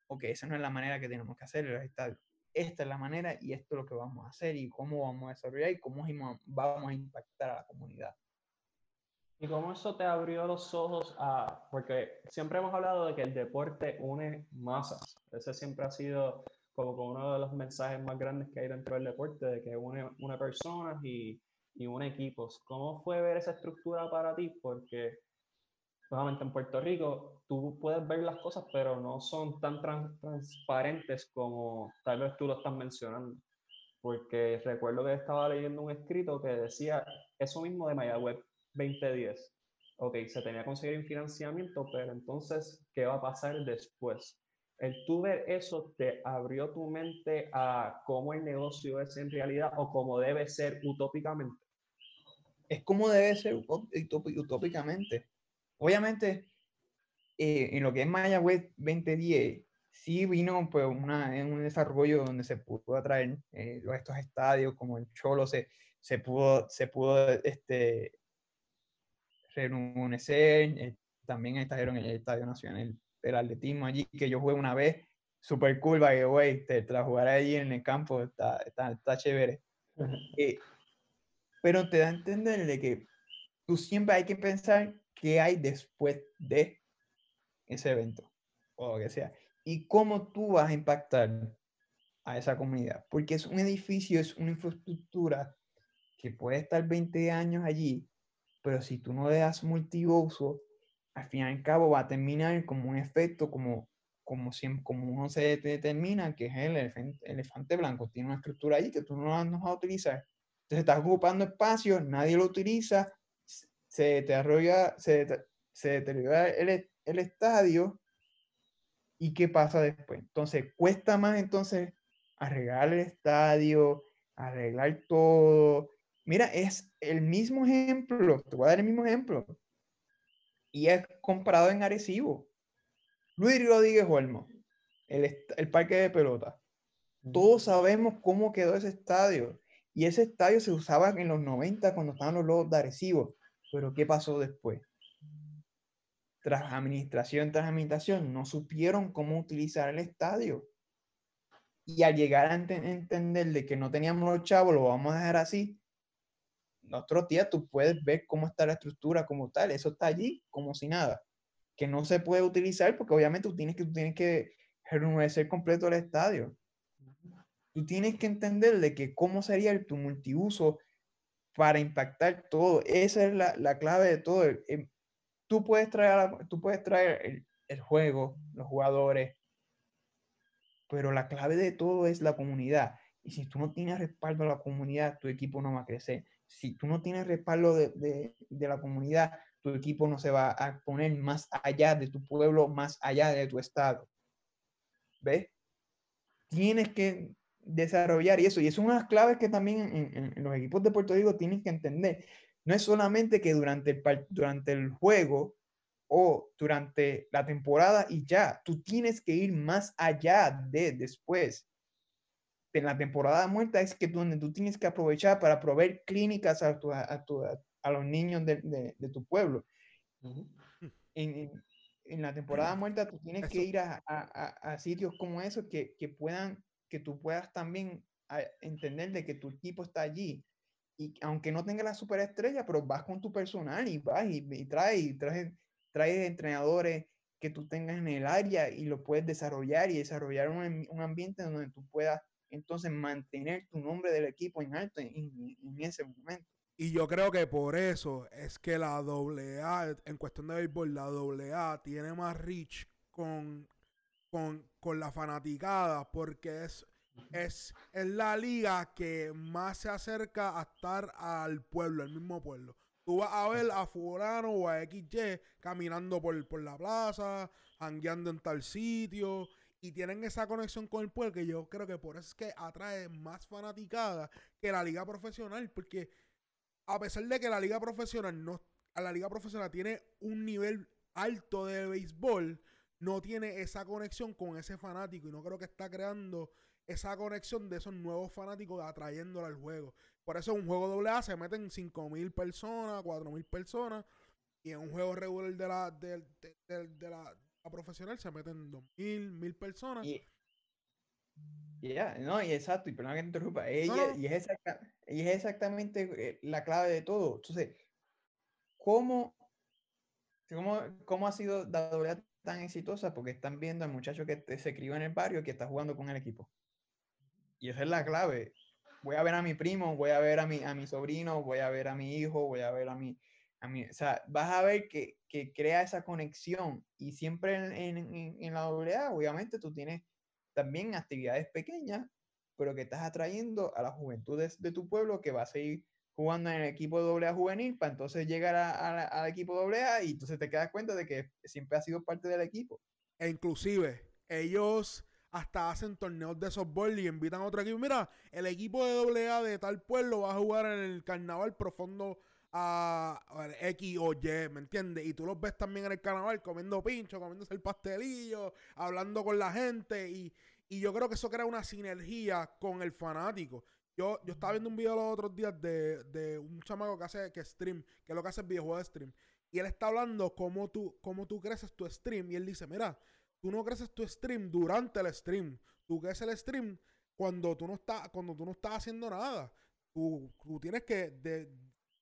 ok, esa no es la manera que tenemos que hacer los estadios. Esta es la manera y esto es lo que vamos a hacer y cómo vamos a desarrollar y cómo vamos a impactar a la comunidad. ¿Y cómo eso te abrió los ojos a.? Porque siempre hemos hablado de que el deporte une masas. Ese siempre ha sido como uno de los mensajes más grandes que hay dentro del deporte, de que une, une personas y, y un equipo. ¿Cómo fue ver esa estructura para ti? Porque, nuevamente, en Puerto Rico tú puedes ver las cosas, pero no son tan transparentes como tal vez tú lo estás mencionando. Porque recuerdo que estaba leyendo un escrito que decía eso mismo de Web 2010. Ok, se tenía que conseguir un financiamiento, pero entonces, ¿qué va a pasar después? el tú ver eso te abrió tu mente a cómo el negocio es en realidad o cómo debe ser utópicamente. Es como debe ser utópicamente. Obviamente, eh, en lo que es Maya Web 2010, sí vino pues una, en un desarrollo donde se pudo atraer eh, estos estadios como el Cholo, se, se pudo, se pudo este, rejuvenecer, eh, también estallaron en el Estadio Nacional el atletismo allí, que yo jugué una vez, super cool, by the way, te, la jugar allí en el campo, está, está, está chévere. Eh, pero te da a entender de que tú siempre hay que pensar qué hay después de ese evento, o lo que sea, y cómo tú vas a impactar a esa comunidad, porque es un edificio, es una infraestructura que puede estar 20 años allí, pero si tú no le das multiuso, al fin y al cabo va a terminar como un efecto, como, como, siempre, como uno se determina, que es el elefante, blanco. Tiene una estructura ahí que tú no, no vas a utilizar. Entonces estás ocupando espacio, nadie lo utiliza, se desarrolla, se, se deteriora el, el estadio. ¿Y qué pasa después? Entonces, cuesta más entonces arreglar el estadio, arreglar todo. Mira, es el mismo ejemplo, te voy a dar el mismo ejemplo y es comprado en Arecibo. Luis Rodríguez Olmo, el, el parque de pelota. Todos sabemos cómo quedó ese estadio. Y ese estadio se usaba en los 90 cuando estaban los Lobos de Arecibo. Pero ¿qué pasó después? Tras administración, tras administración, no supieron cómo utilizar el estadio. Y al llegar a entender de que no teníamos los chavos, lo vamos a dejar así, otro día tú puedes ver cómo está la estructura como tal, eso está allí como si nada, que no se puede utilizar porque obviamente tú tienes que, tú tienes que completo el estadio. Tú tienes que entender de que cómo sería tu multiuso para impactar todo. Esa es la, la clave de todo. Em, tú puedes traer, tú puedes traer el, el juego, los jugadores, pero la clave de todo es la comunidad. Y si tú no tienes respaldo a la comunidad, tu equipo no va a crecer si tú no tienes respaldo de, la comunidad, tu equipo no se va a poner más allá de tu pueblo, más allá de tu estado. ¿Ves? Tienes que desarrollar y eso. Y es una de las claves que también en, los equipos de Puerto Rico tienen que entender. No es solamente que durante el, durante el juego o durante la temporada y ya, tú tienes que ir más allá de después en la temporada muerta es que tú, donde tú tienes que aprovechar para proveer clínicas a, a, los niños de, de, tu pueblo. en, en, la temporada muerta tú tienes que ir a, a, sitios como esos que, que, puedan, que tú puedas también entender de que tu equipo está allí. Y aunque no tenga la superestrella, pero vas con tu personal y vas y, y traes, traes, traes entrenadores que tú tengas en el área y lo puedes desarrollar y desarrollar un, un ambiente donde tú puedas entonces mantener tu nombre del equipo en alto en, ese momento. Y yo creo que por eso es que la AA, en cuestión de béisbol, la AA tiene más reach con, con, la fanaticada, porque es, es, es la liga que más se acerca a estar al pueblo, al mismo pueblo. Tú vas a ver a fulano o a XY caminando por, por la plaza, hangueando en tal sitio, y tienen esa conexión con el pueblo que yo creo que por eso es que atrae más fanaticada que la liga profesional, porque a pesar de que la liga profesional no, la liga profesional tiene un nivel alto de béisbol, no tiene esa conexión con ese fanático y no creo que está creando esa conexión de esos nuevos fanáticos atrayéndolo al juego. Por eso en un juego AA se meten 5.000 personas, 4.000 personas y en un juego regular de la, de la, profesional se meten dos mil, mil personas. Y, ya, no, y exacto, y perdón que te interrumpa, ella, Y, es es exactamente eh, la clave de todo. Entonces, ¿cómo, cómo, cómo ha sido la doble tan exitosa? Porque están viendo al muchacho que se crió en el barrio que está jugando con el equipo. Y esa es la clave. Voy a ver a mi primo, voy a ver a mi, a mi sobrino, voy a ver a mi hijo, voy a ver a mi, a mí, o sea, vas a ver que, que crea esa conexión y siempre en, en, en, la AA, obviamente tú tienes también actividades pequeñas, pero que estás atrayendo a la juventud de, tu pueblo que va a seguir jugando en el equipo de AA juvenil para entonces llegar al equipo AA y entonces te quedas cuenta de que siempre ha sido parte del equipo. E inclusive, ellos hasta hacen torneos de softball y invitan a otro equipo. Mira, el equipo de AA de tal pueblo va a jugar en el carnaval profundo a, X o Y, ¿me entiendes? Y tú los ves también en el carnaval comiendo pincho, comiéndose el pastelillo, hablando con la gente y, yo creo que eso crea una sinergia con el fanático. Yo, yo estaba viendo un video los otros días de, de un chamaco que hace que stream, que es lo que hace el videojuego de stream. Y él está hablando cómo tú, cómo tú creces tu stream. Y él dice, mira, tú no creces tu stream durante el stream. Tú creces el stream cuando tú no estás, cuando tú no estás haciendo nada. Tú, tienes que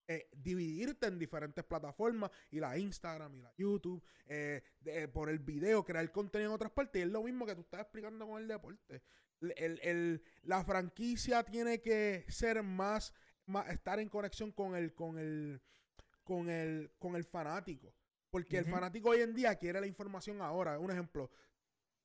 eh, dividirte en diferentes plataformas y la Instagram y la YouTube, eh, eh, por el video, crear contenido en otras partes. Y es lo mismo que tú estás explicando con el deporte. La franquicia tiene que ser más, más, estar en conexión con el, con el, con el, con el fanático. Porque el fanático hoy en día quiere la información ahora. Un ejemplo,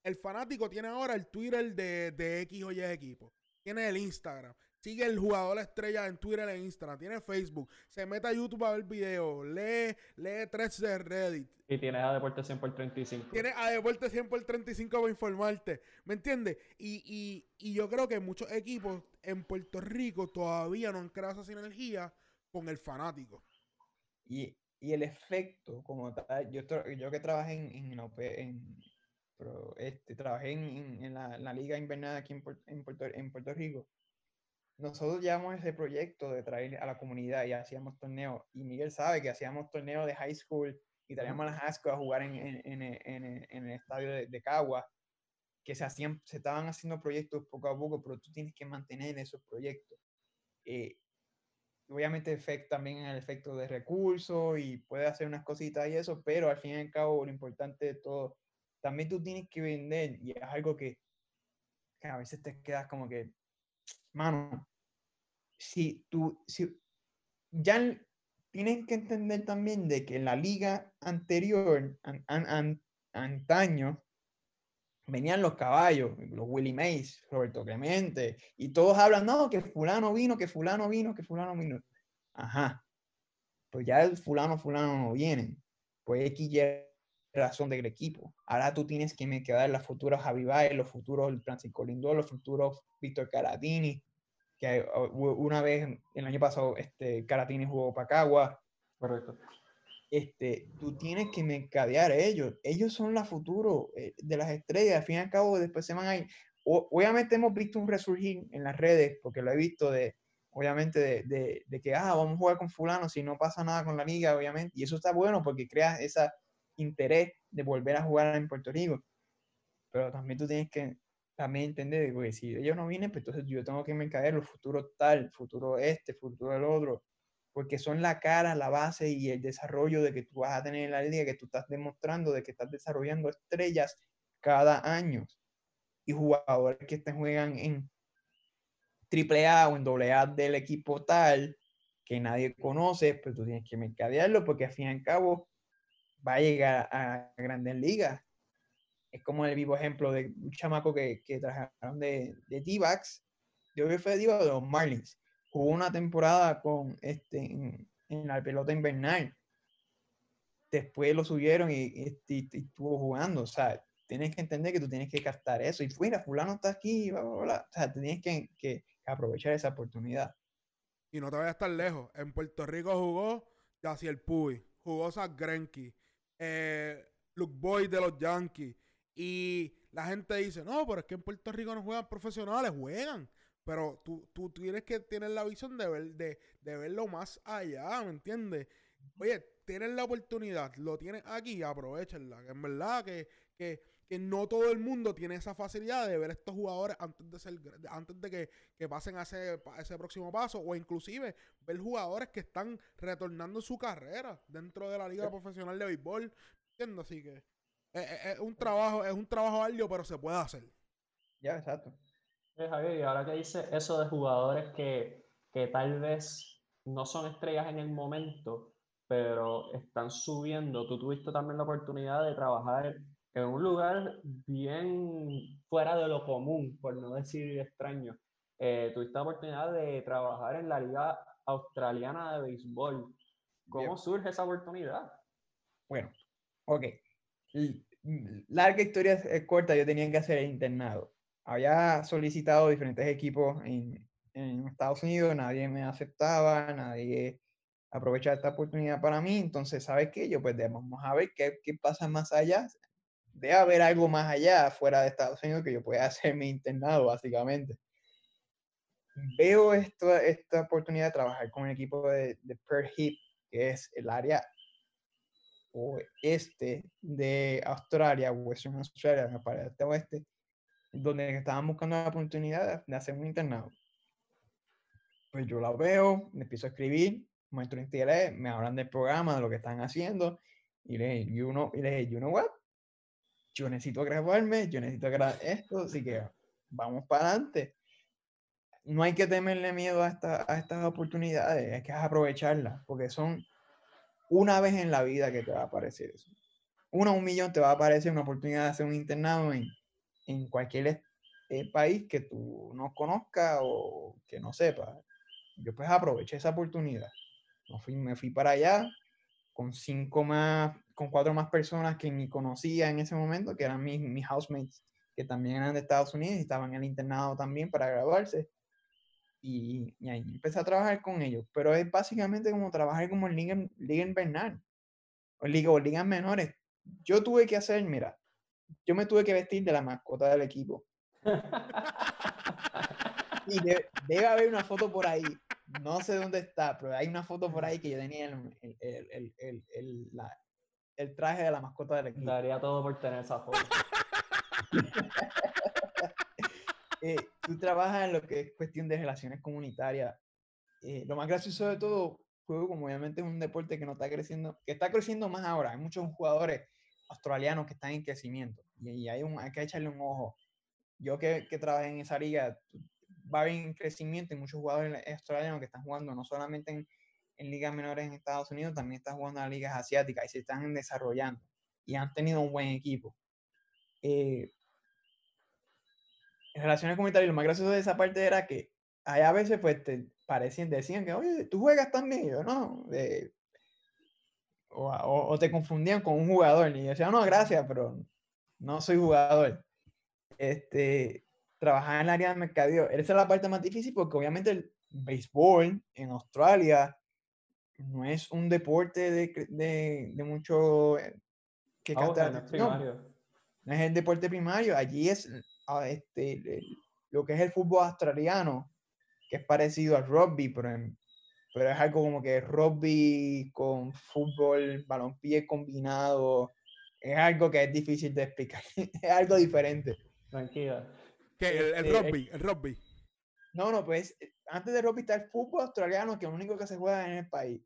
el fanático tiene ahora el Twitter de, de X o Y equipo. Tiene el Instagram. Sigue el jugador estrella en Twitter e Instagram. Tiene Facebook. Se mete a YouTube a ver videos. Lee, lee threads de Reddit. Y tiene a Deporte 100 por 35. Tiene a Deporte 100 por 35 para informarte. ¿Me entiendes? Y, y, y yo creo que muchos equipos en Puerto Rico todavía no han creado esa sinergia con el fanático. Y, y el efecto como tal, yo, yo que trabajé en, en, en pero este, trabajé en, en la, la, liga invernal aquí en, en, Puerto, en Puerto Rico, nosotros llevamos ese proyecto de traer a la comunidad y hacíamos torneos. Y Miguel sabe que hacíamos torneos de high school y traíamos a las high school a jugar en, en, en, en el estadio de, de, Cagua, que se, hacían, se estaban haciendo proyectos poco a poco, pero tú tienes que mantener esos proyectos. Eh, obviamente efecto, también el efecto de recursos y puede hacer unas cositas y eso, pero al fin y al cabo lo importante de todo, también tú tienes que vender y es algo que, a veces te quedas como que, mano, si tú, si, ya tienes que entender también de que la liga anterior, antaño, venían los caballos, los Willie Mays, Roberto Clemente, y todos hablan, no, que fulano vino, que fulano vino, que fulano vino. Ajá. Pues ya el fulano, fulano no vienen. Pues X ya razón del equipo. Ahora tú tienes que me quedar los futuros Javi los futuros Francisco Lindor, los futuros Víctor Caratini, que una vez, el año pasado, este, Caratini jugó Pacagua. Correcto este, tú tienes que mercadear a ellos. Ellos son la futuro eh, de las estrellas. Al fin y al cabo, después se van a ir. obviamente hemos visto un resurgir en las redes, porque lo he visto de, obviamente, de, de, de, que, ah, vamos a jugar con fulano si no pasa nada con la liga, obviamente. Y eso está bueno porque crea ese interés de volver a jugar en Puerto Rico. Pero también tú tienes que también entender, que si ellos no vienen, pues entonces yo tengo que mercadear los futuros tal, futuro este, futuro el otro porque son la cara, la base y el desarrollo de que tú vas a tener en la liga, que tú estás demostrando de que estás desarrollando estrellas cada año y jugadores que te juegan en AAA o en AA del equipo tal que nadie conoce, pues tú tienes que mercadearlo porque al fin y al cabo va a llegar a grandes ligas. Es como el vivo ejemplo de un chamaco que, que trajeron de, de yo creo que fue de los Marlins jugó una temporada con este, en, la pelota invernal. Después lo subieron y, estuvo jugando. O sea, tienes que entender que tú tienes que captar eso. Y fuera, fulano está aquí, O sea, tienes que, aprovechar esa oportunidad. Y no te vayas tan lejos. En Puerto Rico jugó el Puy, jugó Zach Greinke, eh, Luke Boy de los Yankees. Y la gente dice, no, pero es que en Puerto Rico no juegan profesionales, juegan. Pero tú, tú tienes que tener la visión de, ver, de, verlo más allá, ¿me entiendes? Oye, tienes la oportunidad, lo tienes aquí, aprovechenla. En verdad que, que, no todo el mundo tiene esa facilidad de ver estos jugadores antes de ser antes de que, que pasen a ese, ese, próximo paso o inclusive ver jugadores que están retornando su carrera dentro de la liga profesional de béisbol. ¿Entiendes? Así que es, un trabajo, es un trabajo arduo, pero se puede hacer. Ya, exacto. Javier, y ahora que dice eso de jugadores que, que tal vez no son estrellas en el momento, pero están subiendo, tú tuviste también la oportunidad de trabajar en un lugar bien fuera de lo común, por no decir extraño. Eh, tuviste la oportunidad de trabajar en la Liga Australiana de Béisbol. ¿Cómo surge esa oportunidad? Bueno, ok. Larga historia es corta, yo tenía que hacer el internado. Había solicitado diferentes equipos en, Estados Unidos, nadie me aceptaba, nadie aprovechaba esta oportunidad para mí, entonces, ¿sabes qué? Yo pues vamos a ver qué, qué pasa más allá. Debe haber algo más allá, fuera de Estados Unidos, que yo pueda hacer mi internado, básicamente. Veo esto, esta oportunidad de trabajar con el equipo de, de Hip, que es el área oeste de Australia, Western Australia, me parece oeste, donde estaban buscando la oportunidad de hacer un internado. Pues yo la veo, me empiezo a escribir, muestro interés, me hablan del programa, de lo que están haciendo, y le dije, you know, y le dije, you know what? Yo necesito grabarme, yo necesito grabar esto, así que vamos para adelante. No hay que temerle miedo a, esta, a estas oportunidades, hay que aprovecharlas, porque son una vez en la vida que te va a aparecer eso. Una un millón te va a aparecer una oportunidad de hacer un internado en, en cualquier eh, país que tú no conozcas o que no sepas. Yo pues aproveché esa oportunidad. Me fui, me fui para allá con cinco más, con cuatro más personas que ni conocía en ese momento, que eran mis, mis housemates, que también eran de Estados Unidos y estaban en el internado también para graduarse y, y, ahí empecé a trabajar con ellos. Pero es básicamente como trabajar como en Liga, Liga Invernal o Liga, o ligas menores. Yo tuve que hacer, mira, yo me tuve que vestir de la mascota del equipo. y debe haber una foto por ahí. No sé dónde está, pero hay una foto por ahí que yo tenía el, el, el, el, la, el traje de la mascota del equipo. Daría todo por tener esa foto. Eh, tú trabajas en lo que es cuestión de relaciones comunitarias. Eh, lo más gracioso de todo, juego como obviamente es un deporte que no está creciendo, que está creciendo más ahora. Hay muchos jugadores australianos que están en crecimiento y, hay, un, hay que echarle un ojo. Yo que, que trabajé en esa liga, va en crecimiento y muchos jugadores australianos que están jugando no solamente en, en ligas menores en Estados Unidos, también están jugando en ligas asiáticas y se están desarrollando y han tenido un buen equipo. Eh, en relaciones comunitarias, lo más gracioso de esa parte era que hay a veces pues te parecían, decían que, oye, tú juegas también, yo no, o, o, te confundían con un jugador, y yo decía, no, gracias, pero no soy jugador. Este, trabajar en el área de mercadeo, esa es la parte más difícil porque obviamente el béisbol en Australia no es un deporte de, de, de mucho... Eh, que oh, no, no es el deporte primario, allí es este, lo que es el fútbol australiano, que es parecido al rugby, pero, pero es algo como que rugby con fútbol, balompié combinado, es algo que es difícil de explicar, es algo diferente. Tranquila. ¿Qué? El, el, este, rugby, el rugby. No, no, pues antes de rugby está el fútbol australiano, que es lo único que se juega en el país.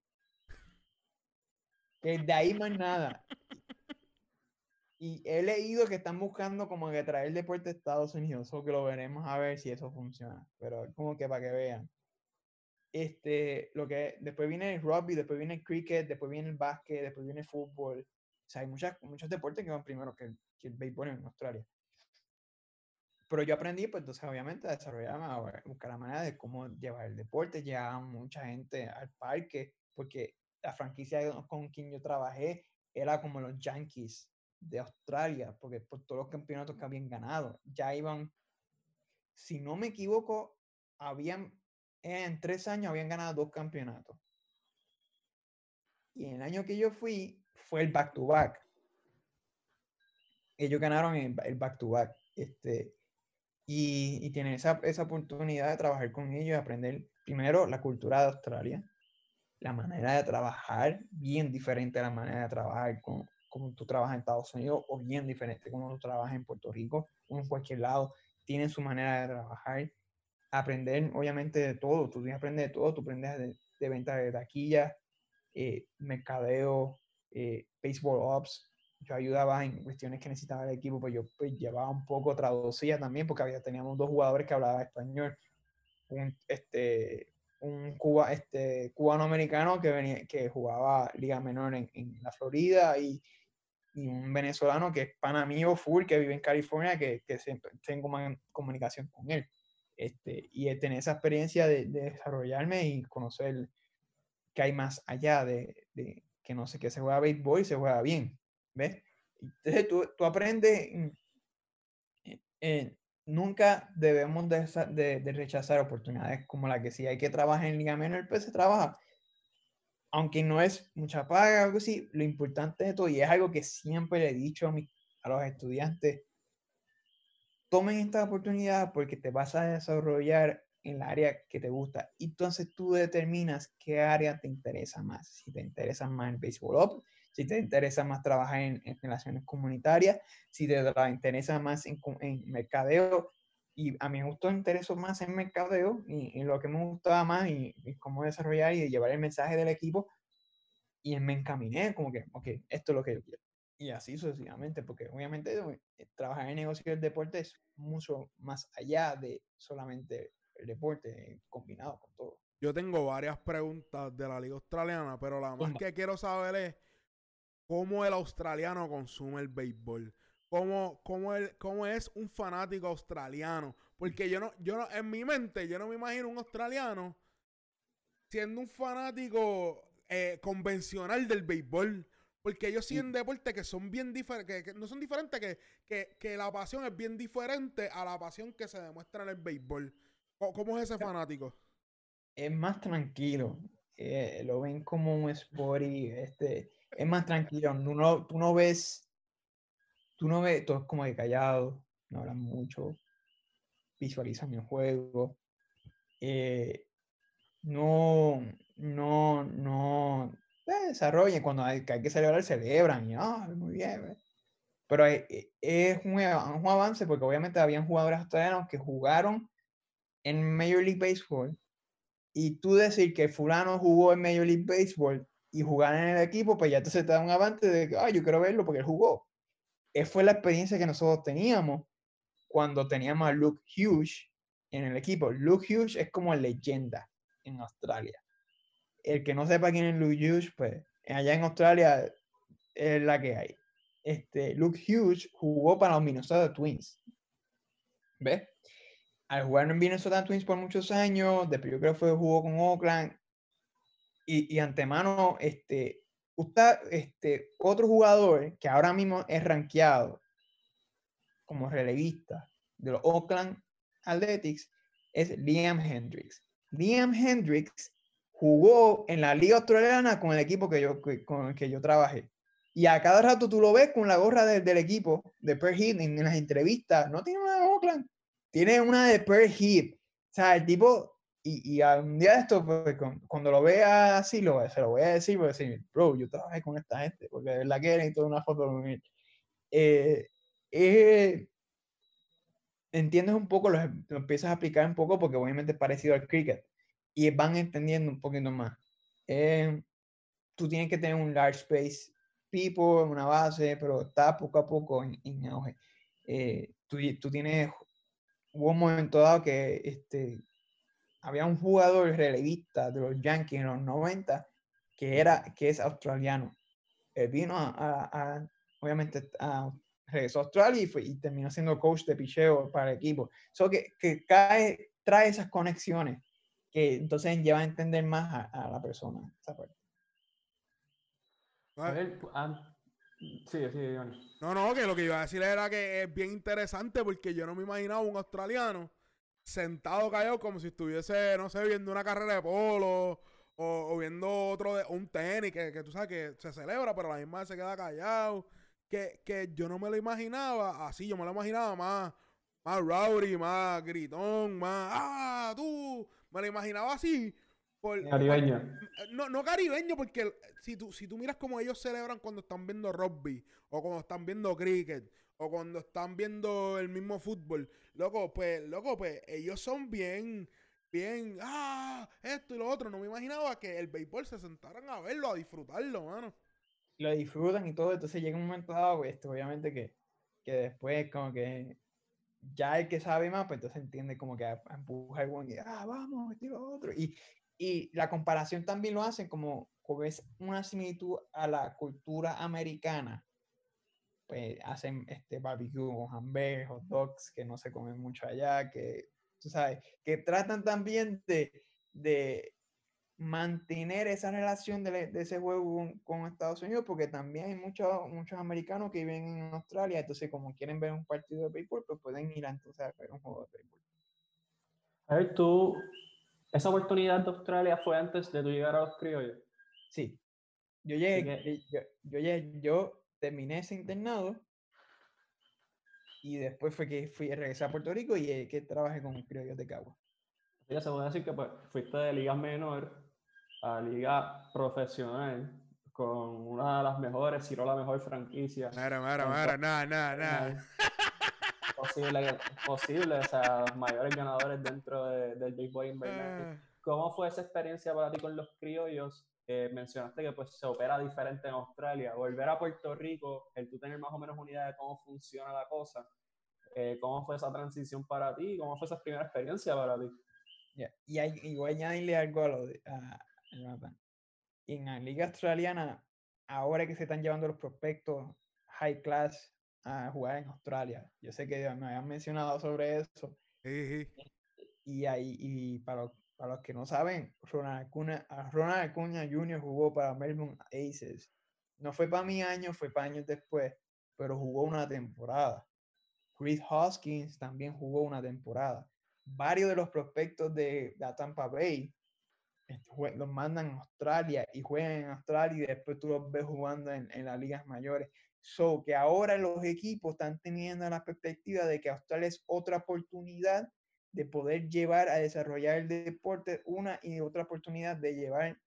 Que de ahí más nada. Y he leído que están buscando como que traer deporte a Estados Unidos, o que lo veremos a ver si eso funciona, pero como que para que vean. Este, lo que después viene el rugby, después viene el cricket, después viene el básquet, después viene el fútbol. O sea, hay muchas, muchos deportes que van primero que, que el béisbol en Australia. Pero yo aprendí, pues entonces obviamente a desarrollarme, a buscar la manera de cómo llevar el deporte, llevar mucha gente al parque, porque la franquicia con quien yo trabajé era como los Yankees de Australia, porque por todos los campeonatos que habían ganado, ya iban, si no me equivoco, habían, en tres años habían ganado dos campeonatos. Y en el año que yo fui, fue el back-to-back. Ellos ganaron el back-to-back. Este, y, y tienen esa, esa oportunidad de trabajar con ellos aprender primero la cultura de Australia, la manera de trabajar, bien diferente a la manera de trabajar con, como tú trabajas en Estados Unidos o bien diferente como tú trabajas en Puerto Rico o en cualquier lado, tienen su manera de trabajar. Aprender, obviamente, de todo. Tú tienes aprender de todo. Tú aprendes de, de venta de taquilla, eh, mercadeo, eh, baseball ops. Yo ayudaba en cuestiones que necesitaba el equipo, pues yo pues, llevaba un poco, traducía también, porque había, teníamos dos jugadores que hablaban español. Un, este, un Cuba, este, cubano-americano que, venía, que jugaba Liga Menor en, en la Florida y y un venezolano que es pana mío full, que vive en California, que, que siempre tengo comunicación con él. Este, y tener esa experiencia de, de, desarrollarme y conocer que hay más allá de, que no sé, que se juega béisbol y se juega bien, ¿ves? Entonces tú, tú aprendes, eh, nunca debemos de, de, rechazar oportunidades como la que si hay que trabajar en Liga Menor, pues se trabaja. Aunque no es mucha paga, algo así, lo importante de todo, y es algo que siempre le he dicho a, a los estudiantes, tomen esta oportunidad porque te vas a desarrollar en el área que te gusta. Entonces tú determinas qué área te interesa más. Si te interesa más el béisbol, si te interesa más trabajar en, relaciones comunitarias, si te interesa más en, mercadeo. Y a mí me gustó intereso más en mercadeo y, lo que me gustaba más y, cómo desarrollar y llevar el mensaje del equipo. Y me encaminé como que, ok, esto es lo que yo quiero. Y así sucesivamente, porque obviamente eh, trabajar en negocio del deporte es mucho más allá de solamente el deporte combinado con todo. Yo tengo varias preguntas de la liga australiana, pero la más que quiero saber es cómo el australiano consume el béisbol. Cómo, cómo, el, cómo es un fanático australiano. Porque yo no, yo no, en mi mente, yo no me imagino un australiano siendo un fanático eh, convencional del béisbol. Porque ellos siguen deportes que son bien diferentes, que, no son diferentes, que, que, la pasión es bien diferente a la pasión que se demuestra en el béisbol. ¿Cómo, es ese fanático? Es más tranquilo. Eh, lo ven como un sport y este, es más tranquilo. Tú no, tú no ves, tú no ves, todo es como de callado, no hablan mucho, visualizan el juego. Eh, no, no, no eh. Cuando hay, que celebrar, celebran. Y, ah, muy bien. Pero es, es un, un, avance porque obviamente habían jugadores australianos que jugaron en Major League Baseball y tú decir que fulano jugó en Major League Baseball y jugar en el equipo, pues ya te, se te da un avance de que, ah, yo quiero verlo porque él jugó. Esa fue la experiencia que nosotros teníamos cuando teníamos a Luke Hughes en el equipo. Luke Hughes es como leyenda en Australia. El que no sepa quién es Luke Hughes, pues allá en Australia es la que hay. Este, Luke Hughes jugó para los Minnesota Twins. ¿Ves? Al jugar en Minnesota Twins por muchos años, después yo creo que jugó con Oakland, y, antemano, este, usted, este, otro jugador que ahora mismo es rankeado como relevista de los Oakland Athletics es Liam Hendricks. Liam Hendricks jugó en la liga australiana con el equipo que yo, con el que yo trabajé. Y a cada rato tú lo ves con la gorra del equipo de Perth Heat en, las entrevistas. No tiene una de Oakland, tiene una de Perth Heat. O sea, el tipo y, y un día de esto, pues, cuando lo vea así, lo, se lo voy a decir, voy a decir, bro, yo trabajé con esta gente, porque de verdad que toda una foto él. Eh, eh, entiendes un poco, lo, empiezas a aplicar un poco, porque obviamente es parecido al cricket, y van entendiendo un poquito más. Eh, tú tienes que tener un large space people, una base, pero está poco a poco en, en auge. Eh, tú, tú, tienes, hubo un momento dado que este, había un jugador relevista de los Yankees en los 90 que, era, que es australiano. Él vino a, obviamente, a, regresó a Australia y, fue, y, terminó siendo coach de picheo para el equipo. So que, que cae, trae esas conexiones que entonces lleva a entender más a, la persona. Esa parte. A ver, sí, sí, No, no, que lo que iba a decir era que es bien interesante porque yo no me imaginaba un australiano sentado callado como si estuviese, no sé, viendo una carrera de polo o, viendo otro de un tenis que, que, tú sabes que se celebra, pero a la misma vez se queda callado. Que, que yo no me lo imaginaba así, yo me lo imaginaba más, más rowdy, más gritón, más, ah, tú, me lo imaginaba así. Por, caribeño. no, no caribeño, porque si tú, si tú miras como ellos celebran cuando están viendo rugby, o cuando están viendo cricket, o cuando están viendo el mismo fútbol, loco, pues, loco, pues ellos son bien, bien, ah, esto y lo otro. No me imaginaba que el béisbol se sentaran a verlo, a disfrutarlo, mano. Lo disfrutan y todo, entonces llega un momento dado, pues, esto, obviamente que, que después como que ya el que sabe más, pues entonces entiende como que empuja el buen y, ah, vamos, esto y lo otro. Y, y la comparación también lo hacen como, como es una similitud a la cultura americana pues hacen este barbecue con hamburguesas, hot dogs que no se comen mucho allá, que tú sabes, que tratan también de, de mantener esa relación de, de ese juego con, Estados Unidos, porque también hay muchos, muchos americanos que viven en Australia, entonces como quieren ver un partido de béisbol, pues pueden ir entonces a ver un juego de béisbol. A ver, tú, esa oportunidad de Australia fue antes de tu llegar a los criollos. Sí. Yo llegué, yo, yo, yo terminé ese internado y después fue que fui a regresar a Puerto Rico y eh, que trabajé con criollos de Cagua. Ya se puede decir que pues, fuiste de ligas menor a liga profesional con una de las mejores, si no la mejor franquicia. Mira, mira, mira, nada, nada, nada. Posible, posible, o sea, los mayores ganadores dentro del Big Boy invernal. Ah. ¿Cómo fue esa experiencia para ti con los criollos? Eh, mencionaste que pues se opera diferente en Australia. Volver a Puerto Rico, el tú tener más o menos una idea de cómo funciona la cosa. Eh, ¿Cómo fue esa transición para ti? ¿Cómo fue esa primera experiencia para ti? Y, hay, y voy a añadirle algo a lo de, a, en la liga australiana, ahora que se están llevando los prospectos high class a jugar en Australia, yo sé que me habían mencionado sobre eso. Y, ahí, y para, los, para los que no saben, Ronald Acuña, Ronald Acuña Jr. jugó para Melbourne Aces. No fue para mi año, fue para años después, pero jugó una temporada. Chris Hoskins también jugó una temporada. Varios de los prospectos de, de Tampa Bay los mandan a Australia y juegan en Australia y después tú los ves jugando en, en las ligas mayores. So que ahora los equipos están teniendo la perspectiva de que Australia es otra oportunidad de poder llevar a desarrollar el deporte, una y otra oportunidad de llevar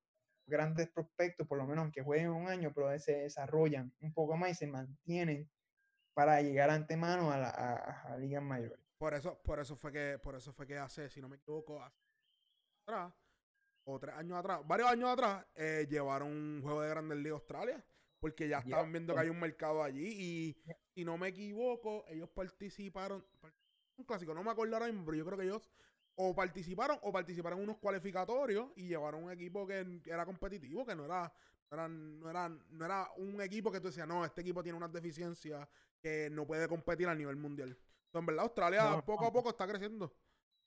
grandes prospectos, por lo menos que jueguen un año, pero se desarrollan un poco más y se mantienen para llegar antemano a la a, a ligas mayores. Por eso, por eso fue que, por eso fue que hace, si no me equivoco, atrás, o tres años atrás, varios años atrás, eh, llevaron un juego de Grandes Ligas Australia. Porque ya estaban viendo que hay un mercado allí. Y si no me equivoco, ellos participaron. Un clásico, no me acuerdo ahora mismo, pero yo creo que ellos o participaron o participaron en unos cualificatorios y llevaron un equipo que, era competitivo, que no era, no era, no era, un equipo que tú decías, no, este equipo tiene unas deficiencias que no puede competir a nivel mundial. Entonces, en verdad, Australia poco a poco está creciendo.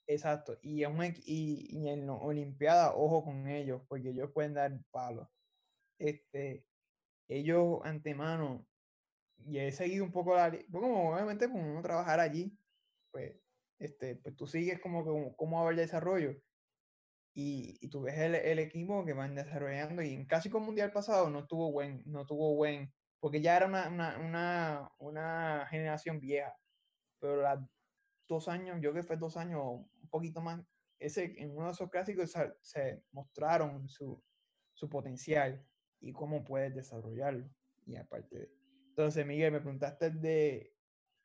Exacto, y, y, en la Olimpiada, ojo con ellos, porque ellos pueden dar palos. Este, ellos antemano, y he seguido un poco la, como obviamente como uno trabajar allí, pues, este, pues tú sigues como, cómo va a haber desarrollo. Y, y, tú ves el, el, equipo que van desarrollando y en casi como mundial pasado no tuvo buen, no tuvo buen, porque ya era una, una, una, una generación vieja, pero las dos años, yo que fue dos años, un poquito más, ese, en uno de esos clásicos se, mostraron su, su, potencial y cómo puedes desarrollarlo. Y aparte de... Entonces, Miguel, me preguntaste de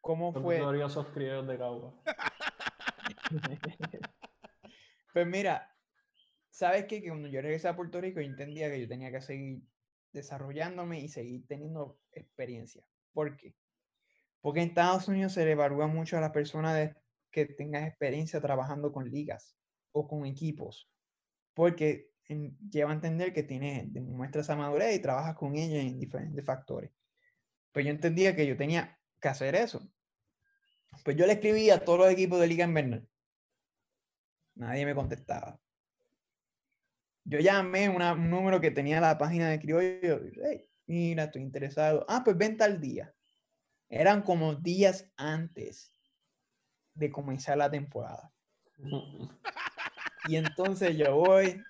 cómo fue... gloriosos de Cagua. pues mira, ¿sabes qué? Que cuando yo regresé a Puerto Rico, yo entendía que yo tenía que seguir desarrollándome y seguir teniendo experiencia. ¿Por qué? Porque en Estados Unidos se le evalúa mucho a la persona de, que tenga experiencia trabajando con ligas o con equipos. Porque lleva a entender que tiene, demuestra esa madurez y trabajas con ellos en diferentes factores. Pues yo entendía que yo tenía que hacer eso. Pues yo le escribí a todos los equipos de Liga Invernal. Nadie me contestaba. Yo llamé un número que tenía la página de Criollo. Hey, mira, estoy interesado. Ah, pues ven tal día. Eran como días antes de comenzar la temporada. Y entonces yo voy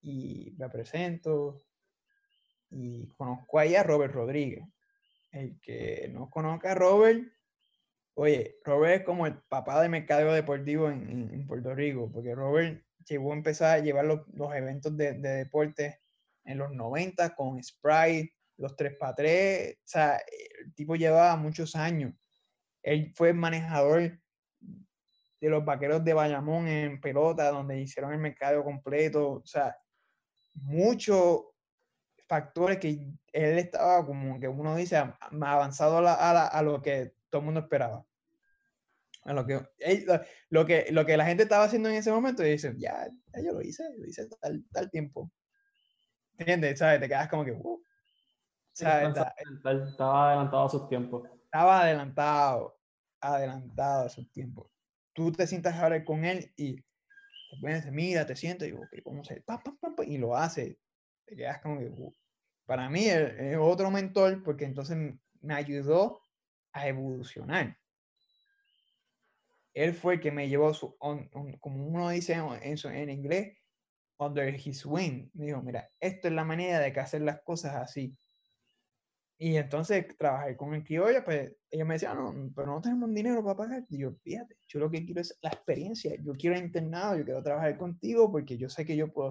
y me presento y conozco ahí a Robert Rodríguez. El que no conozca a Robert, oye, Robert es como el papá de mercadeo deportivo en, Puerto Rico, porque Robert llegó a empezar a llevar los, eventos de, de, deporte en los 90 con Sprite, los 3x3, o sea, el tipo llevaba muchos años. Él fue manejador de los vaqueros de Bayamón en pelota, donde hicieron el mercado completo, o sea, muchos factores que él estaba como que uno dice más avanzado a, a, lo que todo el mundo esperaba. A lo que, lo, que, lo que la gente estaba haciendo en ese momento, y dice, ya, yo lo hice, lo hice tal, tal tiempo. ¿Entiendes? ¿Sabes? Te quedas como que, estaba adelantado a sus tiempos. Estaba adelantado, adelantado a sus tiempos. Tú te sientas a hablar con él y Después mira, te sientes y digo, ok, vamos a y lo hace. Te quedas como que, para mí es otro mentor porque entonces me ayudó a evolucionar. Él fue el que me llevó, su, como uno dice en, en inglés, under his wing. Me dijo, mira, esto es la manera de que hacer las cosas así. Y entonces trabajé con el criollo, pues ellos me decían, no, pero no tenemos dinero para pagar. Y yo, fíjate, yo lo que quiero es la experiencia. Yo quiero internado, yo quiero trabajar contigo porque yo sé que yo puedo.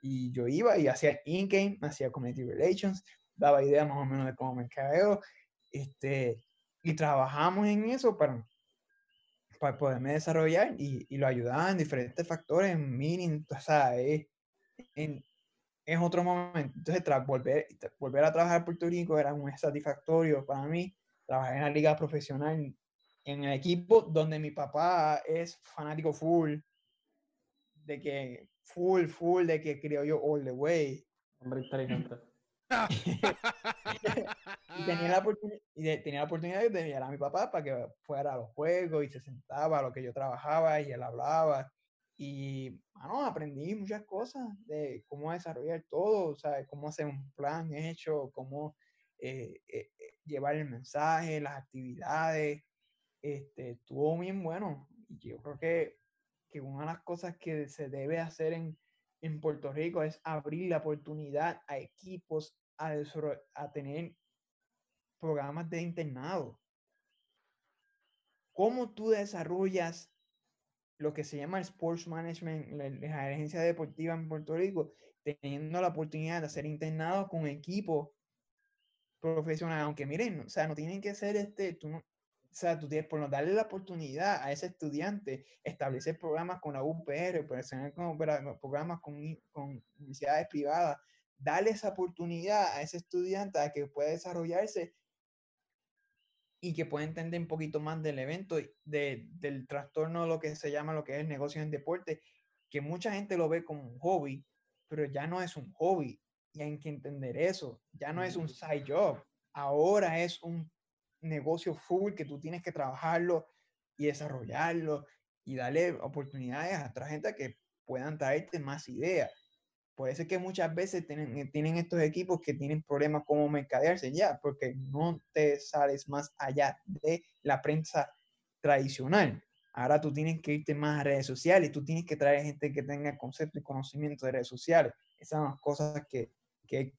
Y yo iba y hacía in-game, hacía community relations, daba ideas más o menos de cómo me mercadeo. Este, y trabajamos en eso para, para poderme desarrollar y, y lo ayudaba en diferentes factores, en meaning, o sea, en, es otro momento. Entonces, tras volver, volver a trabajar en Puerto Rico era muy satisfactorio para mí. Trabajar en la liga profesional, en el equipo donde mi papá es fanático full, de que full, full, de que creo yo all the way. Hombre inteligente. y tenía la, y tenía la oportunidad de enviar a mi papá para que fuera a los juegos y se sentaba a lo que yo trabajaba y él hablaba y, bueno, aprendí muchas cosas de cómo desarrollar todo, o sea, cómo hacer un plan hecho, cómo eh, eh, eh, llevar el mensaje, las actividades. Este, estuvo bien bueno. Y yo creo que, que una de las cosas que se debe hacer en, en Puerto Rico es abrir la oportunidad a equipos a, a tener programas de internado. ¿Cómo tú desarrollas lo que se llama el Sports Management, la, la agencia deportiva en Puerto Rico, teniendo la oportunidad de hacer internados con equipos profesionales, aunque miren, o sea, no tienen que ser este, tú no, o sea, tú tienes por no darle la oportunidad a ese estudiante, establecer programas con la UPR, programas con, con universidades privadas, darle esa oportunidad a ese estudiante a que pueda desarrollarse y que pueda entender un poquito más del evento, de, del trastorno, lo que se llama lo que es el negocio en deporte, que mucha gente lo ve como un hobby, pero ya no es un hobby, y hay que entender eso, ya no es un side job, ahora es un negocio full que tú tienes que trabajarlo y desarrollarlo y darle oportunidades a otra gente que puedan traerte más ideas. Por eso es que muchas veces tienen, tienen estos equipos que tienen problemas como mercadearse ya, porque no te sales más allá de la prensa tradicional. Ahora tú tienes que irte más a redes sociales, tú tienes que traer gente que tenga concepto y conocimiento de redes sociales. Esas son las cosas que, que,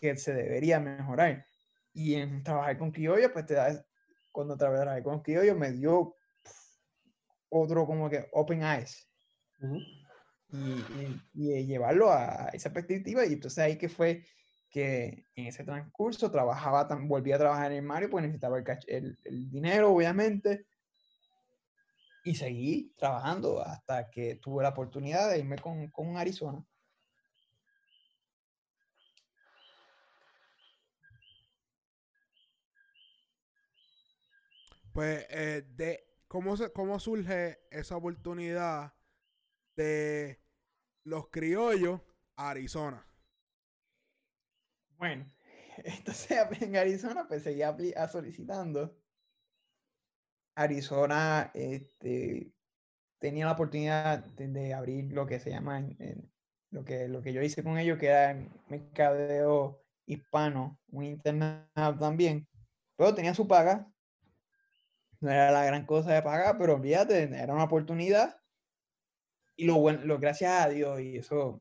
que se debería mejorar. Y en trabajar con criollo, pues te da, cuando trabajé con criollo me dio otro como que open eyes y, y, llevarlo a esa perspectiva. Y entonces ahí que fue que en ese transcurso trabajaba, volví a trabajar en Mario, pues necesitaba el, el, dinero, obviamente. Y seguí trabajando hasta que tuve la oportunidad de irme con, con Arizona. Pues, eh, de, ¿cómo, se, ¿cómo surge esa oportunidad de los criollos Arizona. Bueno, entonces en Arizona pues seguía solicitando. Arizona este, tenía la oportunidad de, abrir lo que se llama, lo, que, lo que yo hice con ellos, que era mercadeo hispano, un internado también. Pero tenía su paga. No era la gran cosa de pagar, pero olvídate, era una oportunidad y lo bueno, lo, gracias a Dios, y eso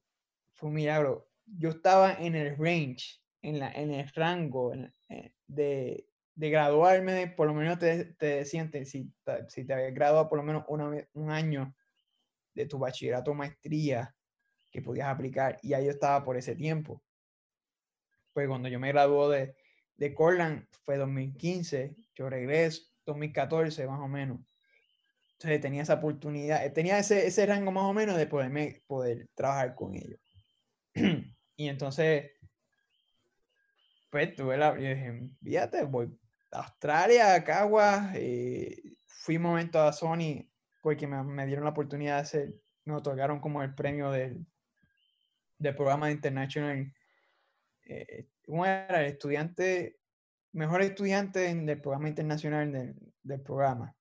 fue un milagro. Yo estaba en el range, en, la, en el rango eh, de, de graduarme, por lo menos te, te decían, si, si te habías graduado por lo menos una, un año de tu bachillerato o maestría que podías aplicar, y ahí yo estaba por ese tiempo. Pues cuando yo me graduó de, de Corland fue 2015, yo regreso 2014 más o menos. Entonces tenía esa oportunidad, eh, tenía ese, ese rango más o menos de poderme, poder trabajar con ellos. y entonces, pues tuve la, yo dije, fíjate, voy a Australia, a Caguas, eh, fui un momento a Sony porque me, me, dieron la oportunidad de hacer, me otorgaron como el premio del, del programa de International, eh, ¿cómo era? El estudiante, mejor estudiante del programa internacional del, del programa.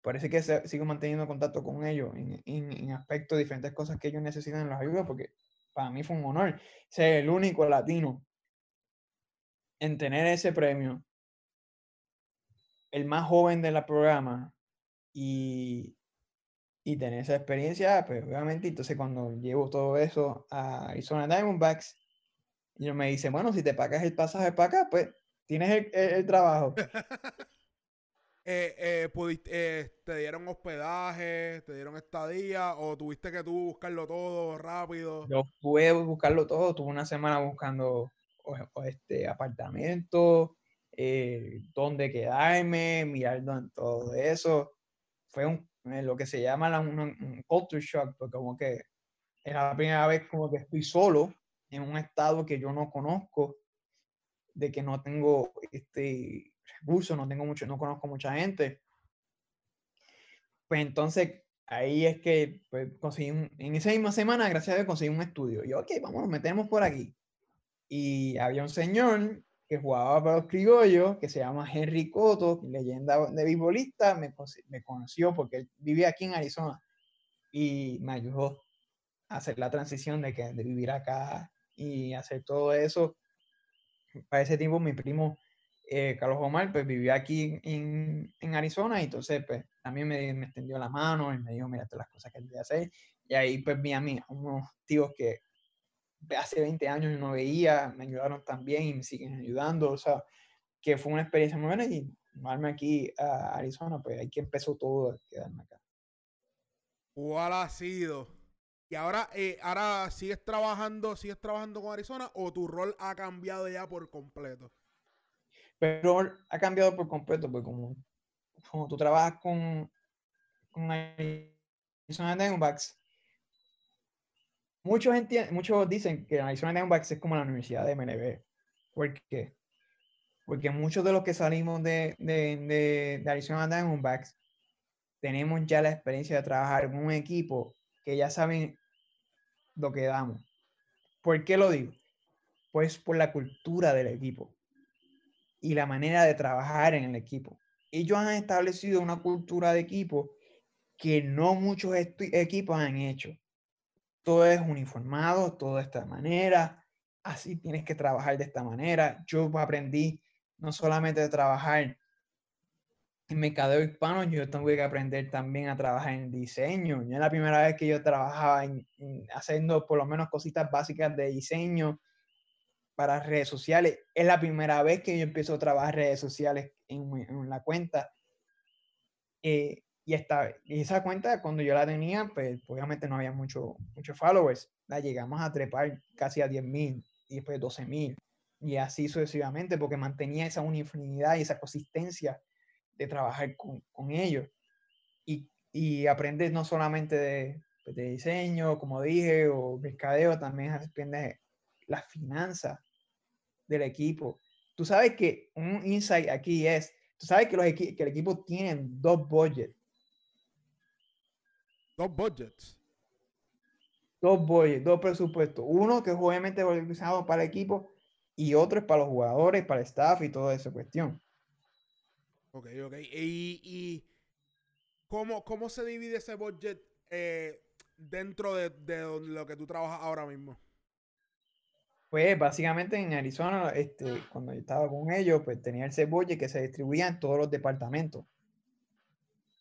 Parece que sigo manteniendo contacto con ellos en, en, aspectos, diferentes cosas que ellos necesitan en los ayuda, porque para mí fue un honor ser el único latino en tener ese premio, el más joven de la programa y, y tener esa experiencia, pues obviamente, entonces cuando llevo todo eso a Arizona Diamondbacks, ellos me dicen, bueno, si te pagas el pasaje para acá, pues tienes el, trabajo. Eh, eh, eh, ¿Te dieron hospedaje, te dieron estadía o tuviste que tú buscarlo todo rápido? Yo pude buscarlo todo, tuve una semana buscando este apartamento, dónde quedarme, mirando todo eso. Fue un, lo que se llama un, culture shock, porque como que es la primera vez como que estoy solo en un estado que yo no conozco, de que no tengo este recursos, no tengo mucho, no conozco mucha gente. Pues entonces ahí es que pues, conseguí en esa misma semana, gracias a Dios, conseguí un estudio. Y yo, ok, vamos, nos metemos por aquí. Y había un señor que jugaba para los criollos, que se llama Henry Cotto, leyenda de beisbolista, me, me conoció porque él vivía aquí en Arizona y me ayudó a hacer la transición de, que, de vivir acá y hacer todo eso. Para ese tiempo mi primo eh, Carlos Omar pues vivía aquí en, en, Arizona y entonces pues también me, me, extendió la mano y me dijo, mira, todas las cosas que debía hacer. Y ahí pues vi a mí, unos tíos que hace 20 años no veía, me ayudaron también y me siguen ayudando, o sea, que fue una experiencia muy buena y mudarme aquí a Arizona, pues ahí que empezó todo a quedarme acá. ¿Cuál ha sido y ahora, eh, ahora sigues trabajando, sigues trabajando con Arizona o tu rol ha cambiado ya por completo. Pero ha cambiado por completo, porque como, como tú trabajas con, con Arizona Diamondbacks, muchos, muchos dicen que Arizona Diamondbacks es como la universidad de MLB. ¿Por qué? Porque muchos de los que salimos de, de, de, de Arizona Diamondbacks tenemos ya la experiencia de trabajar con un equipo que ya saben lo que damos. ¿Por qué lo digo? Pues por la cultura del equipo y la manera de trabajar en el equipo. Ellos han establecido una cultura de equipo que no muchos equipos han hecho. Todo es uniformado, todo de esta manera, así tienes que trabajar de esta manera. Yo aprendí no solamente de trabajar en mercadeo hispano yo tengo que aprender también a trabajar en diseño. Ya la primera vez que yo trabajaba en, haciendo por lo menos cositas básicas de diseño para redes sociales. Es la primera vez que yo empiezo a trabajar redes sociales en, la cuenta. Eh, y, esta, y esa cuenta, cuando yo la tenía, pues obviamente no había muchos mucho followers. La llegamos a trepar casi a 10 mil y después 12 mil. Y así sucesivamente, porque mantenía esa uniformidad y esa consistencia de trabajar con, con ellos y, y aprendes no solamente de, pues, de, diseño, como dije, o mercadeo, también aprendes las finanzas del equipo. Tú sabes que un insight aquí es, tú sabes que, los que el equipo tiene dos budgets. Dos budgets. Dos budgets, dos presupuestos. Uno que es obviamente organizado para el equipo y otro es para los jugadores, para el staff y toda esa cuestión. Ok, ok. ¿Y, cómo, cómo, se divide ese budget eh, dentro de, lo que tú trabajas ahora mismo? Pues básicamente en Arizona, este, cuando yo estaba con ellos, pues tenía ese budget que se distribuía en todos los departamentos.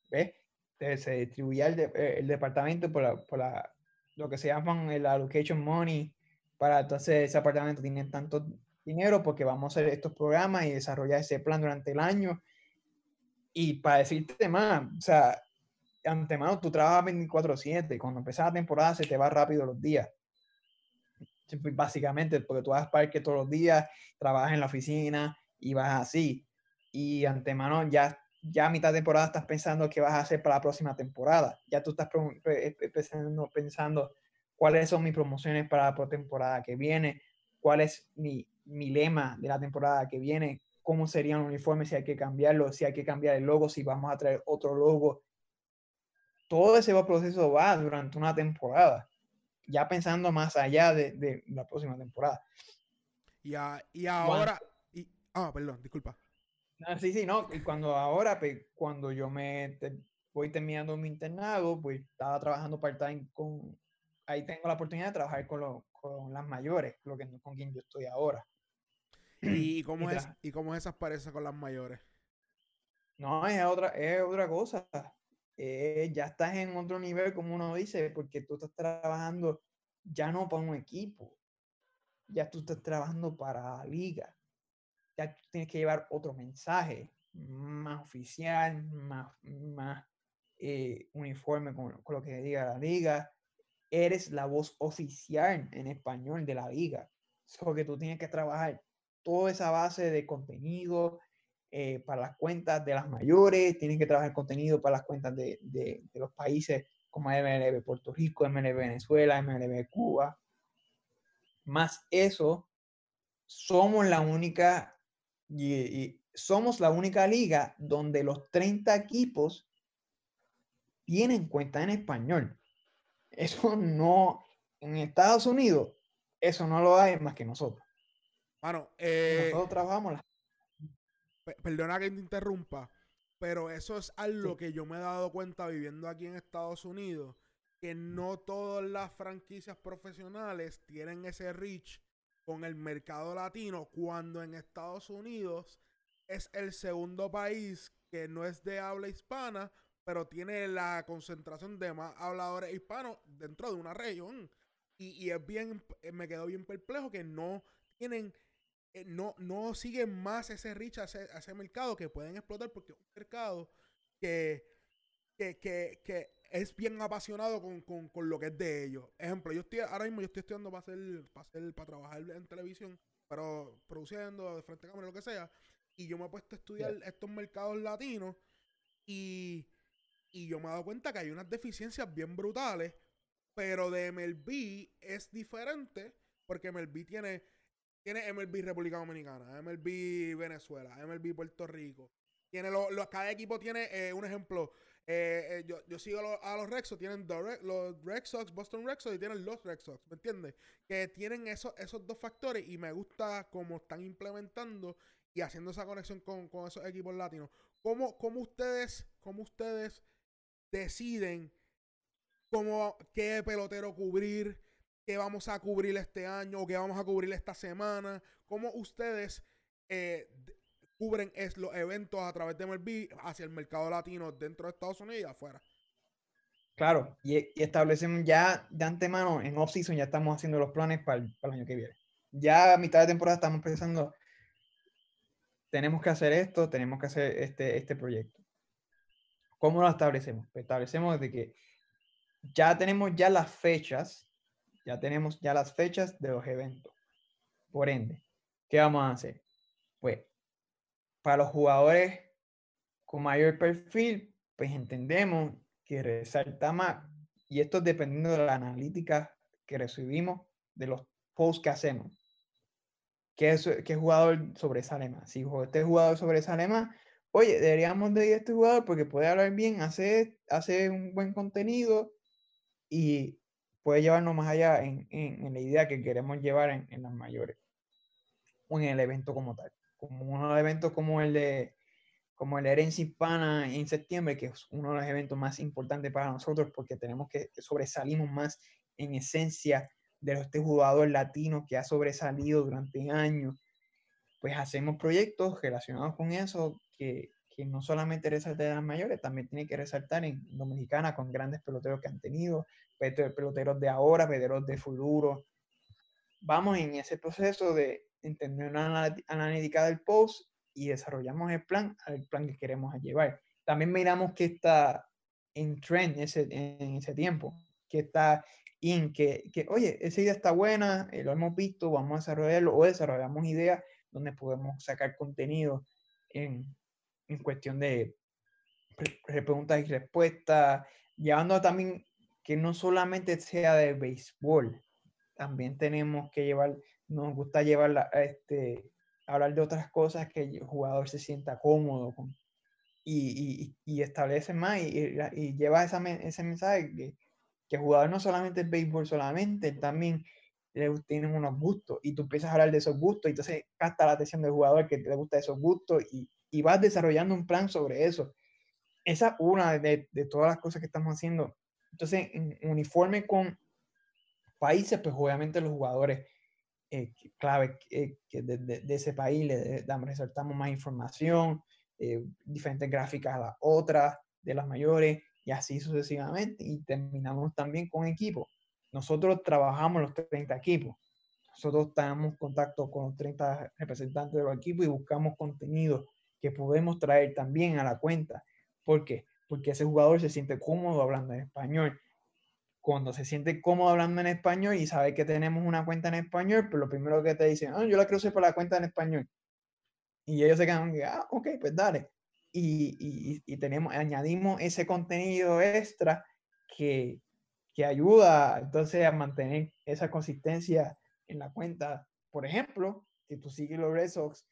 ¿Ves? Se distribuía el, eh, departamento por, la, por la, lo que se llaman el allocation money, para entonces ese apartamento tiene tanto dinero porque vamos a hacer estos programas y desarrollar ese plan durante el año y para decirte más, o sea, antemano tú trabajas 24/7 y cuando empieza la temporada se te va rápido los días. Básicamente, porque tú vas al parque todos los días, trabajas en la oficina y vas así. Y antemano ya, ya a mitad de temporada estás pensando qué vas a hacer para la próxima temporada. Ya tú estás pensando, pensando cuáles son mis promociones para la temporada que viene, cuál es mi, mi lema de la temporada que viene, cómo serían los uniformes, si hay que cambiarlo, si hay que cambiar el logo, si vamos a traer otro logo. Todo ese proceso va durante una temporada, ya pensando más allá de, la próxima temporada. Y, y ahora, ah, perdón, disculpa. sí, sí, no, y cuando ahora, pues, cuando yo me voy terminando mi internado, pues estaba trabajando part-time con, ahí tengo la oportunidad de trabajar con, con las mayores, lo que, con quien yo estoy ahora. ¿Y cómo, es, ¿Y cómo es esas parejas con las mayores? No, es otra, es otra cosa. Eh, ya estás en otro nivel, como uno dice, porque tú estás trabajando ya no para un equipo, ya tú estás trabajando para la liga. Ya tienes que llevar otro mensaje más oficial, más, más eh, uniforme con, lo que diga la liga. Eres la voz oficial en español de la liga. Solo que tú tienes que trabajar toda esa base de contenido, eh, para las cuentas de las mayores, tienen que trabajar contenido para las cuentas de, de, los países como MLB Puerto Rico, MLB Venezuela, MLB Cuba. Más eso, somos la única, y, somos la única liga donde los 30 equipos tienen cuenta en español. Eso no, en Estados Unidos, eso no lo hay más que nosotros. Bueno, eh, nosotros trabajamos perdona que te interrumpa, pero eso es algo que yo me he dado cuenta viviendo aquí en Estados Unidos, que no todas las franquicias profesionales tienen ese reach con el mercado latino, cuando en Estados Unidos es el segundo país que no es de habla hispana, pero tiene la concentración de más habladores hispanos dentro de una región. Y, y es bien, me quedo bien perplejo que no tienen eh, no, no siguen más ese reach a ese, mercado que pueden explotar porque es un mercado que, que, es bien apasionado con, lo que es de ellos. Ejemplo, yo estoy ahora mismo yo estoy estudiando para hacer, para para trabajar en televisión, pero produciendo de frente a cámara, lo que sea. Y yo me he puesto a estudiar estos mercados latinos y, y yo me he dado cuenta que hay unas deficiencias bien brutales, pero de MLB es diferente porque MLB tiene tiene MLB República Dominicana, MLB Venezuela, MLB Puerto Rico. Tiene cada equipo tiene eh, un ejemplo. Eh, eh, yo, sigo a los, Red Sox, tienen los Red Sox, Boston Red Sox y tienen los Red Sox, ¿me entiendes? Que tienen esos, esos dos factores y me gusta cómo están implementando y haciendo esa conexión con, esos equipos latinos. ¿Cómo, cómo, ustedes, ¿Cómo ustedes deciden cómo, qué pelotero cubrir? Qué vamos a cubrir este año o qué vamos a cubrir esta semana. ¿Cómo ustedes eh, cubren los eventos a través de MLB hacia el mercado latino dentro de Estados Unidos y afuera? Claro, y, establecemos ya de antemano en off-season, ya estamos haciendo los planes para el, año que viene. Ya a mitad de temporada estamos pensando, tenemos que hacer esto, tenemos que hacer este, este proyecto. ¿Cómo lo establecemos? Pues establecemos de que ya tenemos ya las fechas ya tenemos ya las fechas de los eventos. Por ende, ¿qué vamos a hacer? Pues, para los jugadores con mayor perfil, pues entendemos que resalta más, y esto dependiendo de la analítica que recibimos de los posts que hacemos. ¿Qué, qué jugador sobresale más? Si este jugador sobresale más, oye, deberíamos de a este jugador porque puede hablar bien, hace, hace un buen contenido y puede llevarnos más allá en, en, la idea que queremos llevar en, en, las mayores o en el evento como tal. Como unos eventos como el de como el Herencia Hispana en septiembre, que es uno de los eventos más importantes para nosotros porque tenemos que sobresalimos más en esencia de este jugador latino que ha sobresalido durante años, pues hacemos proyectos relacionados con eso que, que no solamente resalta en las mayores, también tiene que resaltar en Dominicana con grandes peloteros que han tenido, peloteros de ahora, peloteros de futuro. Vamos en ese proceso de entender una analítica del post y desarrollamos el plan, el plan que queremos llevar. También miramos que está en trend ese, en ese tiempo, que está in, que, que, oye, esa idea está buena, eh, lo hemos visto, vamos a desarrollarlo o desarrollamos ideas donde podemos sacar contenido en, en cuestión de preguntas y respuestas, llevando también que no solamente sea de béisbol, también tenemos que llevar, nos gusta llevar, este, hablar de otras cosas que el jugador se sienta cómodo con, y, y, establece más y, y lleva esa, ese mensaje que, que el jugador no solamente es béisbol solamente, también le tienen unos gustos y tú empiezas a hablar de esos gustos y entonces capta la atención del jugador que te gusta esos gustos y, y vas desarrollando un plan sobre eso. esa es una de, de, todas las cosas que estamos haciendo. Entonces, en uniforme con países, pues obviamente los jugadores eh, clave eh, que de, de, ese país le damos, resaltamos más información, eh, diferentes gráficas a las otras, de las mayores, y así sucesivamente. Y terminamos también con equipos. Nosotros trabajamos los 30 equipos. Nosotros tenemos contacto con los 30 representantes de los equipos y buscamos contenido que podemos traer también a la cuenta. ¿Por qué? Porque ese jugador se siente cómodo hablando en español. Cuando se siente cómodo hablando en español y sabe que tenemos una cuenta en español, pues lo primero que te dicen, ah, yo la hacer por la cuenta en español. Y ellos se quedan, ah, ok, pues dale. Y, y, y tenemos, añadimos ese contenido extra que, que ayuda entonces a mantener esa consistencia en la cuenta. Por ejemplo, si tú sigues los Red Sox,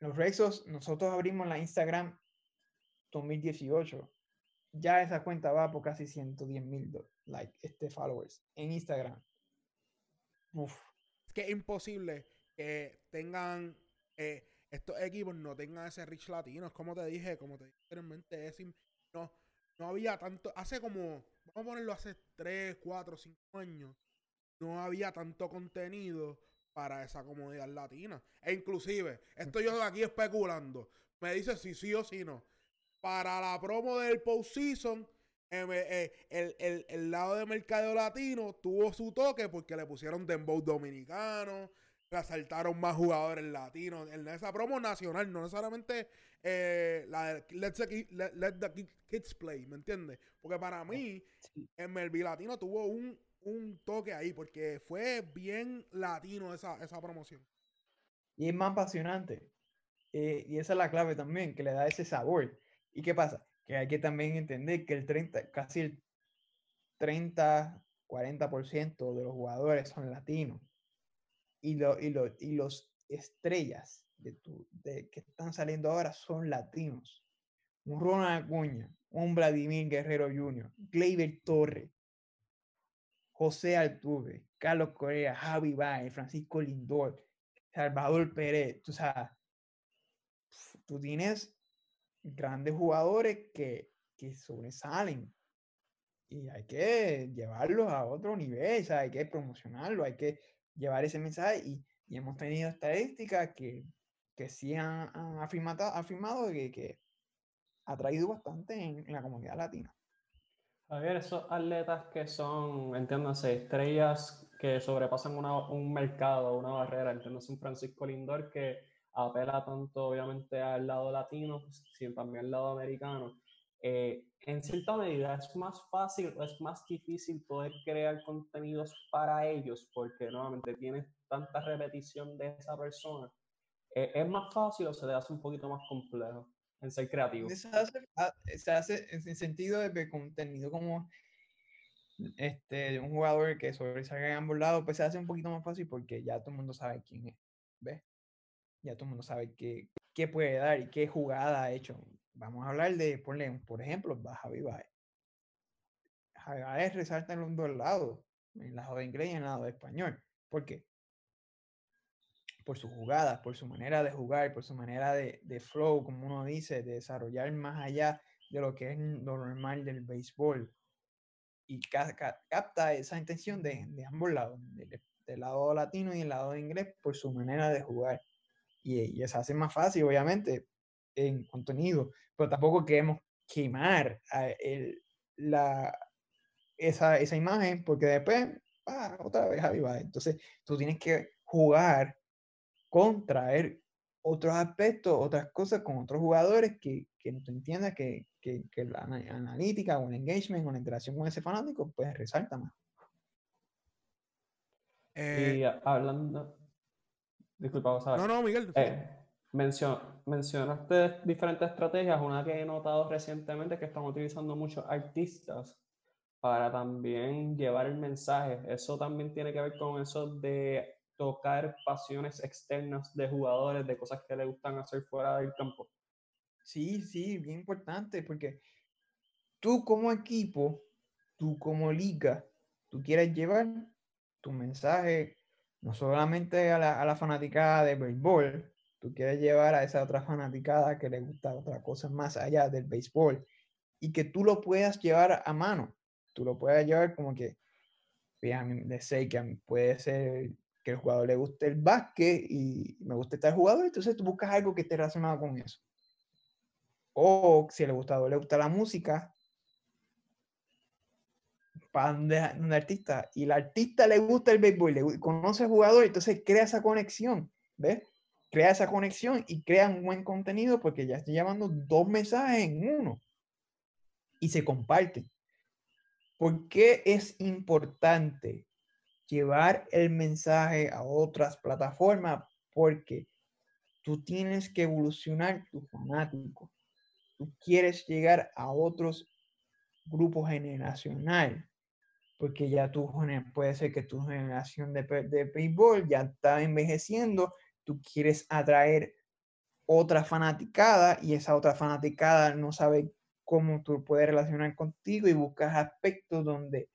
los Red Sox, nosotros abrimos la Instagram 2018. Ya esa cuenta va por casi 110 mil like, este, followers en Instagram. Uf. Es que es imposible que tengan eh, estos equipos no tengan ese rich latino. Como te dije, como te dije anteriormente, es no, no había tanto. Hace como, vamos a ponerlo hace 3, 4, 5 años, no había tanto contenido para esa comunidad latina. E inclusive, estoy yo aquí especulando. Me dice si sí o si no. Para la promo del postseason, eh, eh, el, el, el, lado de mercado latino tuvo su toque porque le pusieron dembow dominicano, resaltaron más jugadores latinos en esa promo nacional, no necesariamente eh, la de let, the Kids Play, ¿me entiendes? Porque para mí, en Melville Latino tuvo un, un, toque ahí, porque fue bien latino esa, esa promoción. Y es más apasionante. Eh, y esa es la clave también, que le da ese sabor. ¿Y qué pasa? Que hay que también entender que el 30, casi el 30, 40% de los jugadores son latinos y, lo, y, lo, y los estrellas de tu, de, que están saliendo ahora son latinos. Un Ronald Acuña, un Vladimir Guerrero Jr., Gleyber Torre, José Altuve, Carlos Correa, Javi Baez, Francisco Lindor, Salvador Pérez. O sea, tú tienes grandes jugadores que, que sobresalen y hay que llevarlos a otro nivel, sea, hay que promocionarlo, hay que llevar ese mensaje y, y hemos tenido estadísticas que, que sí han, afirmado, afirmado que, que, ha traído bastante en, la comunidad latina. Javier, esos atletas que son, entiéndanse, estrellas que sobrepasan una, un mercado, una barrera, entiéndase un Francisco Lindor que apela tanto obviamente al lado latino, sino también al lado americano. Eh, en cierta medida es más fácil o es más difícil poder crear contenidos para ellos porque nuevamente tienes tanta repetición de esa persona. Eh, ¿Es más fácil o se le hace un poquito más complejo en ser creativo? Se hace, ah, se hace en sentido de contenido como este, un jugador que sobresalga en ambos lados, pues se hace un poquito más fácil porque ya todo el mundo sabe quién es. ¿Ves? Ya todo el mundo sabe qué, qué puede dar y qué jugada ha hecho Vamos a hablar de, ponle, por ejemplo, Javi Baez. Javi Baez resalta en los dos lados, en el lado de inglés y en el lado de español. ¿Por qué? Por sus jugadas, por su manera de jugar, por su manera de, de flow, como uno dice, de desarrollar más allá de lo que es lo normal del béisbol. Y capta esa intención de, de ambos lados, del, lado latino y el lado inglés, por su manera de jugar. Y, y hace más fácil, obviamente, en contenido, pero tampoco queremos quemar el, la, esa, esa, imagen porque después, ah, otra vez va. Entonces, tú tienes que jugar con traer otros aspectos, otras cosas con otros jugadores que, que tú entiendas que, que, que, la analítica o el engagement o la interacción con ese fanático, pues resalta más. y eh, hablando. Disculpa, ver. No, no, Miguel. Eh, mencionaste diferentes estrategias. Una que he notado recientemente es que están utilizando muchos artistas para también llevar el mensaje. Eso también tiene que ver con eso de tocar pasiones externas de jugadores, de cosas que les gustan hacer fuera del campo. Sí, sí, bien importante, porque tú como equipo, tú como liga, tú quieres llevar tu mensaje no solamente a la, a la fanaticada de béisbol, tú quieres llevar a esa otra fanaticada que le gusta otra cosa más allá del béisbol y que tú lo puedas llevar a mano. Tú lo puedas llevar como que, de sé que puede ser que el jugador le guste el básquet y me gusta estar jugador, entonces tú buscas algo que esté relacionado con eso. O si el jugador le gusta la música, para un, artista, y el artista le gusta el béisbol, le conoce al jugador, entonces crea esa conexión, ¿ves? Crea esa conexión y crea un buen contenido porque ya estoy llevando dos mensajes en uno y se comparten. ¿Por qué es importante llevar el mensaje a otras plataformas? Porque tú tienes que evolucionar tu fanático. Tú quieres llegar a otros grupos generacionales. Porque ya tú puede ser que tu generación de, de béisbol ya está envejeciendo. Tú quieres atraer otra fanaticada y esa otra fanaticada no sabe cómo tú puedes relacionar contigo y buscas aspectos donde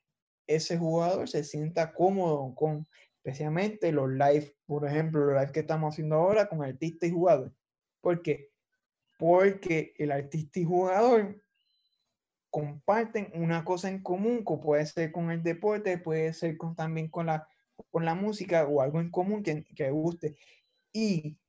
ese jugador se sienta cómodo con, especialmente los live, por ejemplo, los live que estamos haciendo ahora con artista y jugador. ¿Por qué? Porque el artista y jugador comparten una cosa en común, que puede ser con el deporte, puede ser también con la, con la música o algo en común que, que guste. Y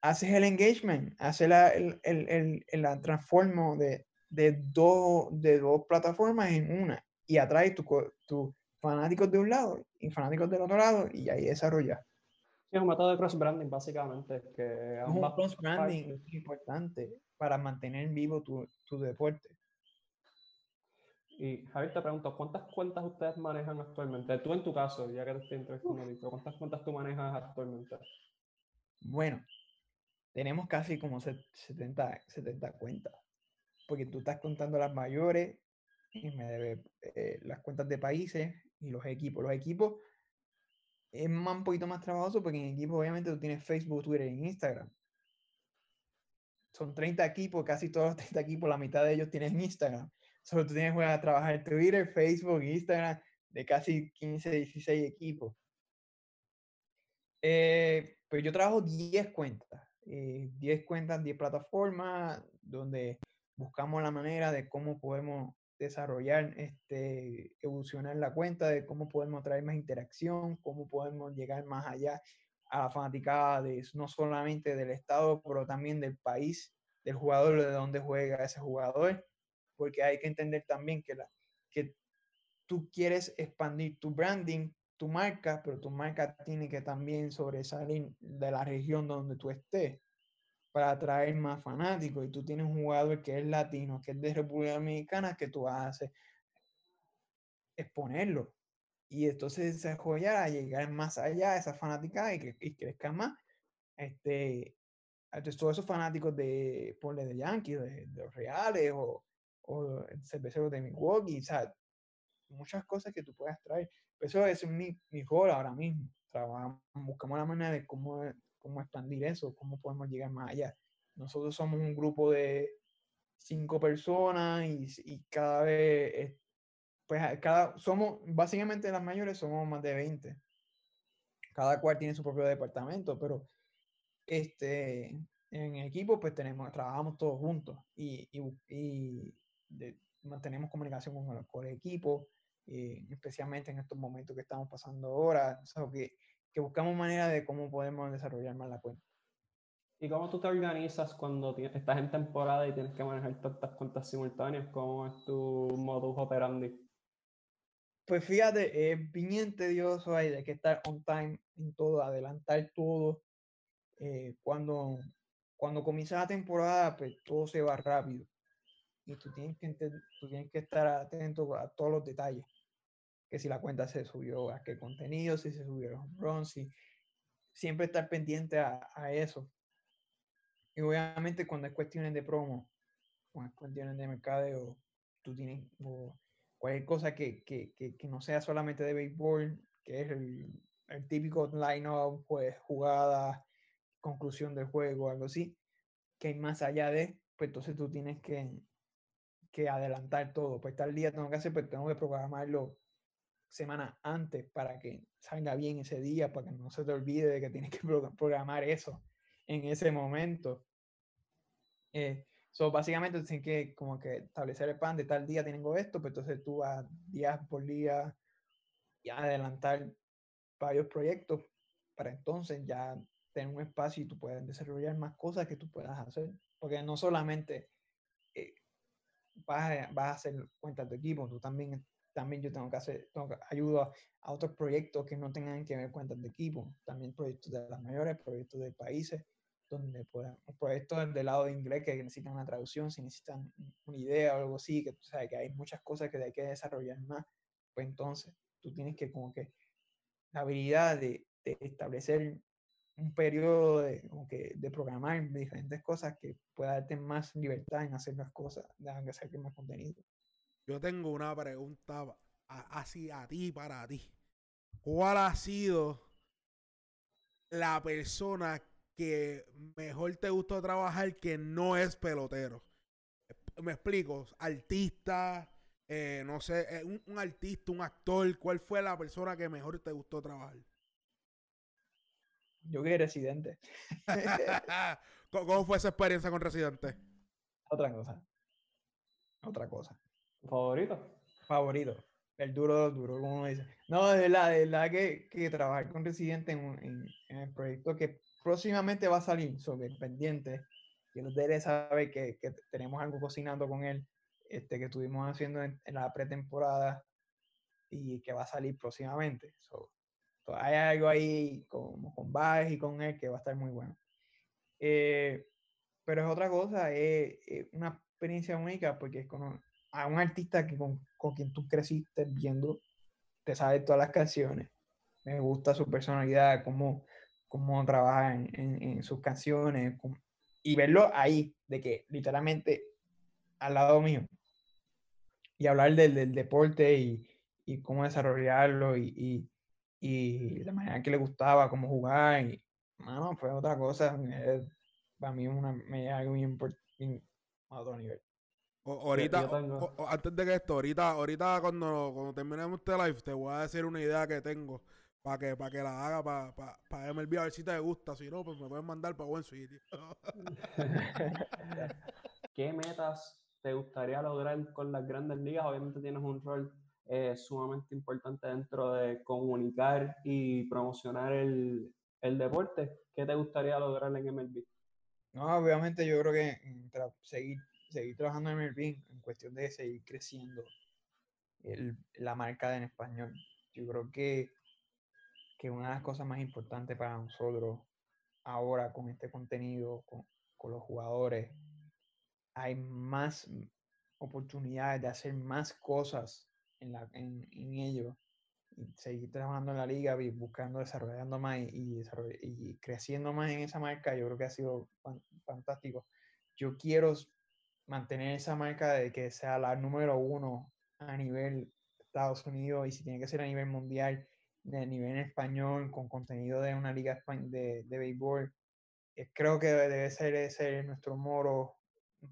haces el engagement, haces la, el, el, el, la transformo de, de, dos, de dos plataformas en una y atrae tus tu fanáticos de un lado y fanáticos del otro lado y ahí desarrolla. es un método de cross-branding, básicamente. Que es un cross-branding importante para mantener vivo tu, tu deporte. Y Javier, te pregunto, ¿cuántas cuentas ustedes manejan actualmente? Tú en tu caso, ya que te estoy entrevistando, ¿cuántas cuentas tú manejas actualmente? Bueno, tenemos casi como 70, 70 cuentas porque tú estás contando las mayores me debe eh, las cuentas de países y los equipos. Los equipos es más, un poquito más trabajoso porque en equipos obviamente tú tienes Facebook, Twitter e Instagram. Son 30 equipos, casi todos los 30 equipos, la mitad de ellos tienen Instagram. Solo tú tienes que trabajar Twitter, Facebook, Instagram de casi 15, 16 equipos. Eh, pues yo trabajo 10 cuentas, 10 eh, cuentas, 10 plataformas, donde buscamos la manera de cómo podemos desarrollar, este, evolucionar la cuenta, de cómo podemos traer más interacción, cómo podemos llegar más allá a la fanaticada de no solamente del estado, pero también del país, del jugador, de dónde juega ese jugador, porque hay que entender también que, la, que tú quieres expandir tu branding, tu marca, pero tu marca tiene que también sobresalir de la región donde tú estés para atraer más fanáticos. Y tú tienes un jugador que es latino, que es de República Dominicana, que tú haces exponerlo. Y entonces desarrollar a llegar más allá de esa fanática y que y crezca más. Este, entonces, todos esos fanáticos de, ponle de Yankees, de, los Reales o, o cerveceros de Milwaukee, o sea, muchas cosas que tú puedas traer. Eso es mi, mi rol ahora mismo. Trabajamos, buscamos la manera de cómo cómo expandir eso, cómo podemos llegar más allá. Nosotros somos un grupo de cinco personas y, cada vez, pues cada, somos, básicamente las mayores somos más de 20. Cada cual tiene su propio departamento, pero este, en equipo pues tenemos, trabajamos todos juntos y, y, mantenemos comunicación con el, equipo, eh, especialmente en estos momentos que estamos pasando ahora. O que que buscamos manera de cómo podemos desarrollar más la cuenta. ¿Y cómo tú te organizas cuando estás en temporada y tienes que manejar tantas cuentas simultáneas? ¿Cómo es tu modus operandi? Pues fíjate, es bien tedioso ahí de que estar on time en todo, adelantar todo. Eh, cuando, cuando comienza la temporada, pues todo se va rápido. Y tú tienes que, tú tienes que estar atento a todos los detalles que si la cuenta se subió a qué contenido, si se subieron runs, si siempre estar pendiente a, eso. Y obviamente cuando es cuestiones de promo, cuando es cuestiones de mercadeo, tú tienes cualquier cosa que, que, que, no sea solamente de béisbol, que es el, el típico line-up, pues jugada, conclusión del juego, algo así, que hay más allá de, pues entonces tú tienes que, que adelantar todo. Pues tal día tengo que hacer, pues tengo que programarlo semana antes para que salga bien ese día, para que no se te olvide de que tienes que programar eso. en ese momento. Eh, so, básicamente tienes que como que establecer el plan de tal día tengo esto, pues entonces tú vas día por día y adelantar varios proyectos para entonces ya tener un espacio y tú puedes desarrollar más cosas que tú puedas hacer. Porque no solamente eh, vas, a, vas, a, hacer cuentas de equipo, tú también, también yo tengo que hacer, tengo ayudo a, otros proyectos que no tengan que ver cuentas de equipo, también proyectos de las mayores, proyectos de países, donde proyectos del lado de inglés que necesitan una traducción, si necesitan una idea o algo así, que tú sabes que hay muchas cosas que hay que desarrollar más, pues entonces tú tienes que como que la habilidad de, de establecer un periodo de, como que, de programar diferentes cosas que pueda darte más libertad en hacer las cosas, de hacer más contenido. Yo tengo una pregunta así a ti, para ti. ¿Cuál ha sido la persona que mejor te gustó trabajar que no es pelotero? Me explico, artista, eh, no sé, eh, un, un artista, un actor, ¿cuál fue la persona que mejor te gustó trabajar? Yo que Residente. ¿Cómo fue esa experiencia con Residente? Otra cosa. Otra cosa. ¿Favorito? Favorito. El duro, duro, como dice. No, de verdad, de verdad que, que trabajar con Residente en, en, el proyecto que próximamente va a salir sobre pendiente, que los debe saber que, que, tenemos algo cocinando con él, este, que estuvimos haciendo en, la pretemporada y que va a salir próximamente hay algo ahí con Baez y con él que va a estar muy bueno. Eh, pero es otra cosa, es, una experiencia única porque es con a un artista que con, con, quien tú creciste viendo, te sabe todas las canciones. Me gusta su personalidad, cómo, cómo trabaja en, sus canciones y verlo ahí, de que literalmente al lado mío y hablar del, del deporte y, y, cómo desarrollarlo y, y la manera que le gustaba, cómo jugar, y, mano, fue otra cosa. para mí una, me algo muy importante a nivel. Ahorita, antes de que esto, ahorita, ahorita cuando, cuando terminemos este live, te voy a decir una idea que tengo para que, para que la haga para pa, pa MLB a ver si te gusta. Si no, pues me pueden mandar para buen sitio. ¿Qué metas te gustaría lograr con las grandes ligas? Obviamente tienes un rol es sumamente importante dentro de comunicar y promocionar el, el, deporte. ¿Qué te gustaría lograr en MLB? No, obviamente yo creo que seguir, seguir trabajando en MLB en cuestión de seguir creciendo el, la marca en español. Yo creo que, que una de las cosas más importantes para nosotros ahora con este contenido, con, los jugadores, hay más oportunidades de hacer más cosas en, la, en, en ello y seguir trabajando en la liga y buscando, desarrollando más y, y, creciendo más en esa marca, yo creo que ha sido fantástico. Yo quiero mantener esa marca de que sea la número uno a nivel Estados Unidos y si tiene que ser a nivel mundial, de nivel español, con contenido de una liga de, de béisbol. Eh, creo que debe ser ese nuestro moro,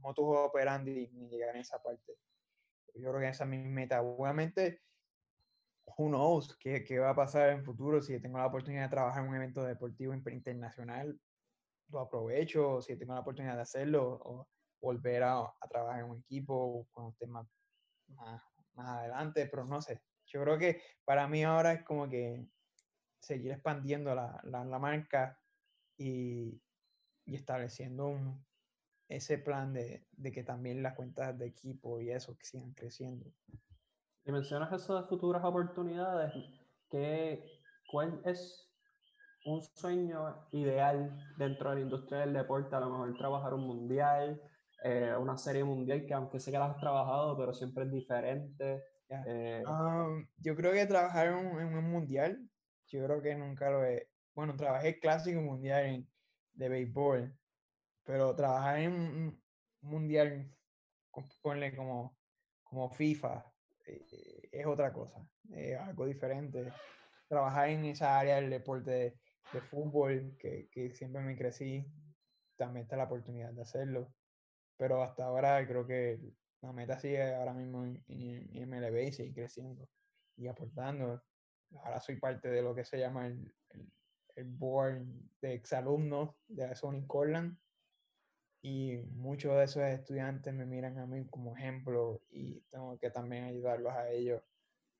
moto operandi y llegar a esa parte. Yo creo que esa es mi meta. Obviamente, who knows qué, qué, va a pasar en el futuro. Si tengo la oportunidad de trabajar en un evento deportivo internacional, lo aprovecho. Si tengo la oportunidad de hacerlo, o volver a, a trabajar en un equipo cuando esté más, más, más, adelante, pero no sé. Yo creo que para mí ahora es como que seguir expandiendo la, la, la marca y, y estableciendo un, ese plan de, de, que también las cuentas de equipo y eso que sigan creciendo. Y mencionas de futuras oportunidades, ¿qué, ¿cuál es un sueño ideal dentro de la industria del deporte? A lo mejor trabajar un mundial, eh, una serie mundial que aunque sé que la has trabajado, pero siempre es diferente. Eh, um, yo creo que trabajar en, en, un mundial, yo creo que nunca lo he... Bueno, trabajé clásico mundial en, de béisbol, pero trabajar en un mundial, ponle como, como FIFA, eh, es otra cosa, es algo diferente. Trabajar en esa área del deporte de, fútbol, que, que, siempre me crecí, también está la oportunidad de hacerlo. Pero hasta ahora creo que la meta sigue ahora mismo en, en, MLB y seguir creciendo y aportando. Ahora soy parte de lo que se llama el, el board de exalumnos de Sony Corland y muchos de esos estudiantes me miran a mí como ejemplo y tengo que también ayudarlos a ellos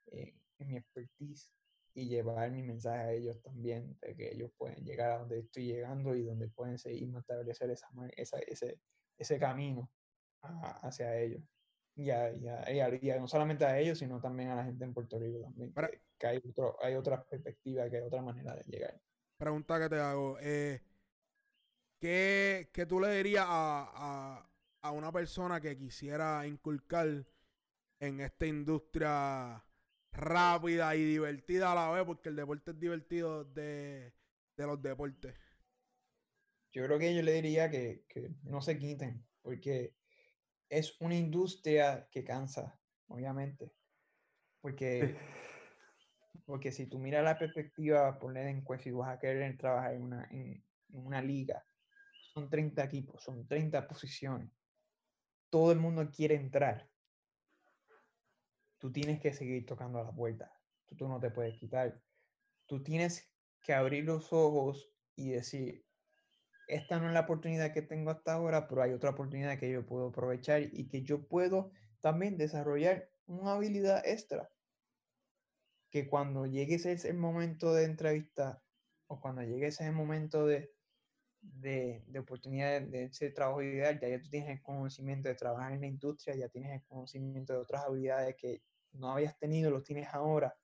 en mi expertise y llevar mi mensaje a ellos también, de que ellos pueden llegar a donde estoy llegando y donde pueden seguir establecer esa, esa, ese, ese camino hacia ellos. Y, a, y, no solamente a ellos, sino también a la gente en Puerto Rico también, que, hay, otro, hay otra perspectiva, que hay otra manera de llegar. Pregunta que te hago, eh, ¿qué, ¿qué, tú le dirías a, a, a una persona que quisiera inculcar en esta industria rápida y divertida a la vez, porque el deporte es divertido de, los deportes. Yo creo que yo le diría que, no se quiten, porque es una industria que cansa, obviamente. Porque, porque si tú miras la perspectiva, poner en cuestión si vas a querer trabajar en una, en una liga, son 30 equipos, son 30 posiciones. Todo el mundo quiere entrar tú tienes que seguir tocando a la puerta. Tú, no te puedes quitar. Tú tienes que abrir los ojos y decir, esta no es la oportunidad que tengo hasta ahora, pero hay otra oportunidad que yo puedo aprovechar y que yo puedo también desarrollar una habilidad extra. Que cuando llegue ese momento de entrevista o cuando llegue ese momento de, de, de oportunidad de, ese trabajo ideal, ya, ya tú tienes el conocimiento de trabajar en la industria, ya tienes el conocimiento de otras habilidades que no habías tenido, los tienes ahora.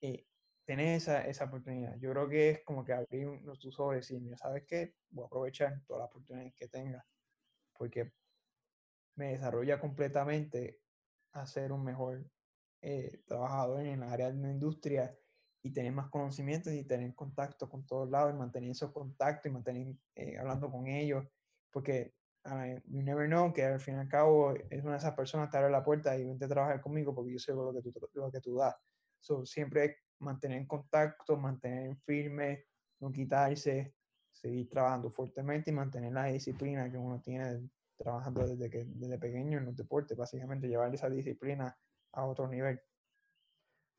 Y tenés esa, esa oportunidad. Yo creo que es como que abrir tus ojos y decir, ¿sabes qué? Voy a aprovechar todas las oportunidades que tenga, porque me desarrolla completamente a ser un mejor eh, trabajador en el área de la industria y tener más conocimientos y tener contacto con todos lados y mantener esos contactos y mantener eh, hablando con ellos, porque you never know, que al fin y al cabo es una de esas personas que abre la puerta y vente a trabajar conmigo porque yo sé lo que tú, lo que tú das. So, siempre mantener en contacto, mantener firme, no quitarse, seguir trabajando fuertemente y mantener la disciplina que uno tiene trabajando desde, que, desde pequeño en los deportes, básicamente llevar esa disciplina a otro nivel.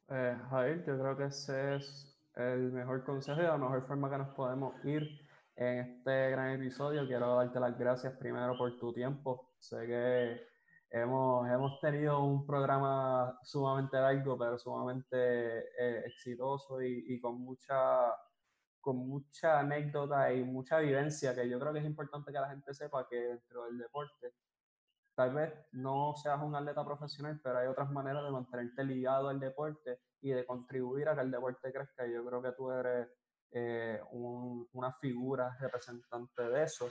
Eh, yo creo que ese es el mejor consejo y la mejor forma que nos podemos ir en este gran episodio. Quiero darte las gracias primero por tu tiempo. Sé que hemos, hemos tenido un programa sumamente largo, pero sumamente eh, exitoso y, y, con mucha con mucha anécdota y mucha vivencia que yo creo que es importante que la gente sepa que dentro del deporte tal vez no seas un atleta profesional, pero hay otras maneras de mantenerte ligado al deporte y de contribuir a que el deporte crezca. Yo creo que tú eres eh, una figura representante de eso.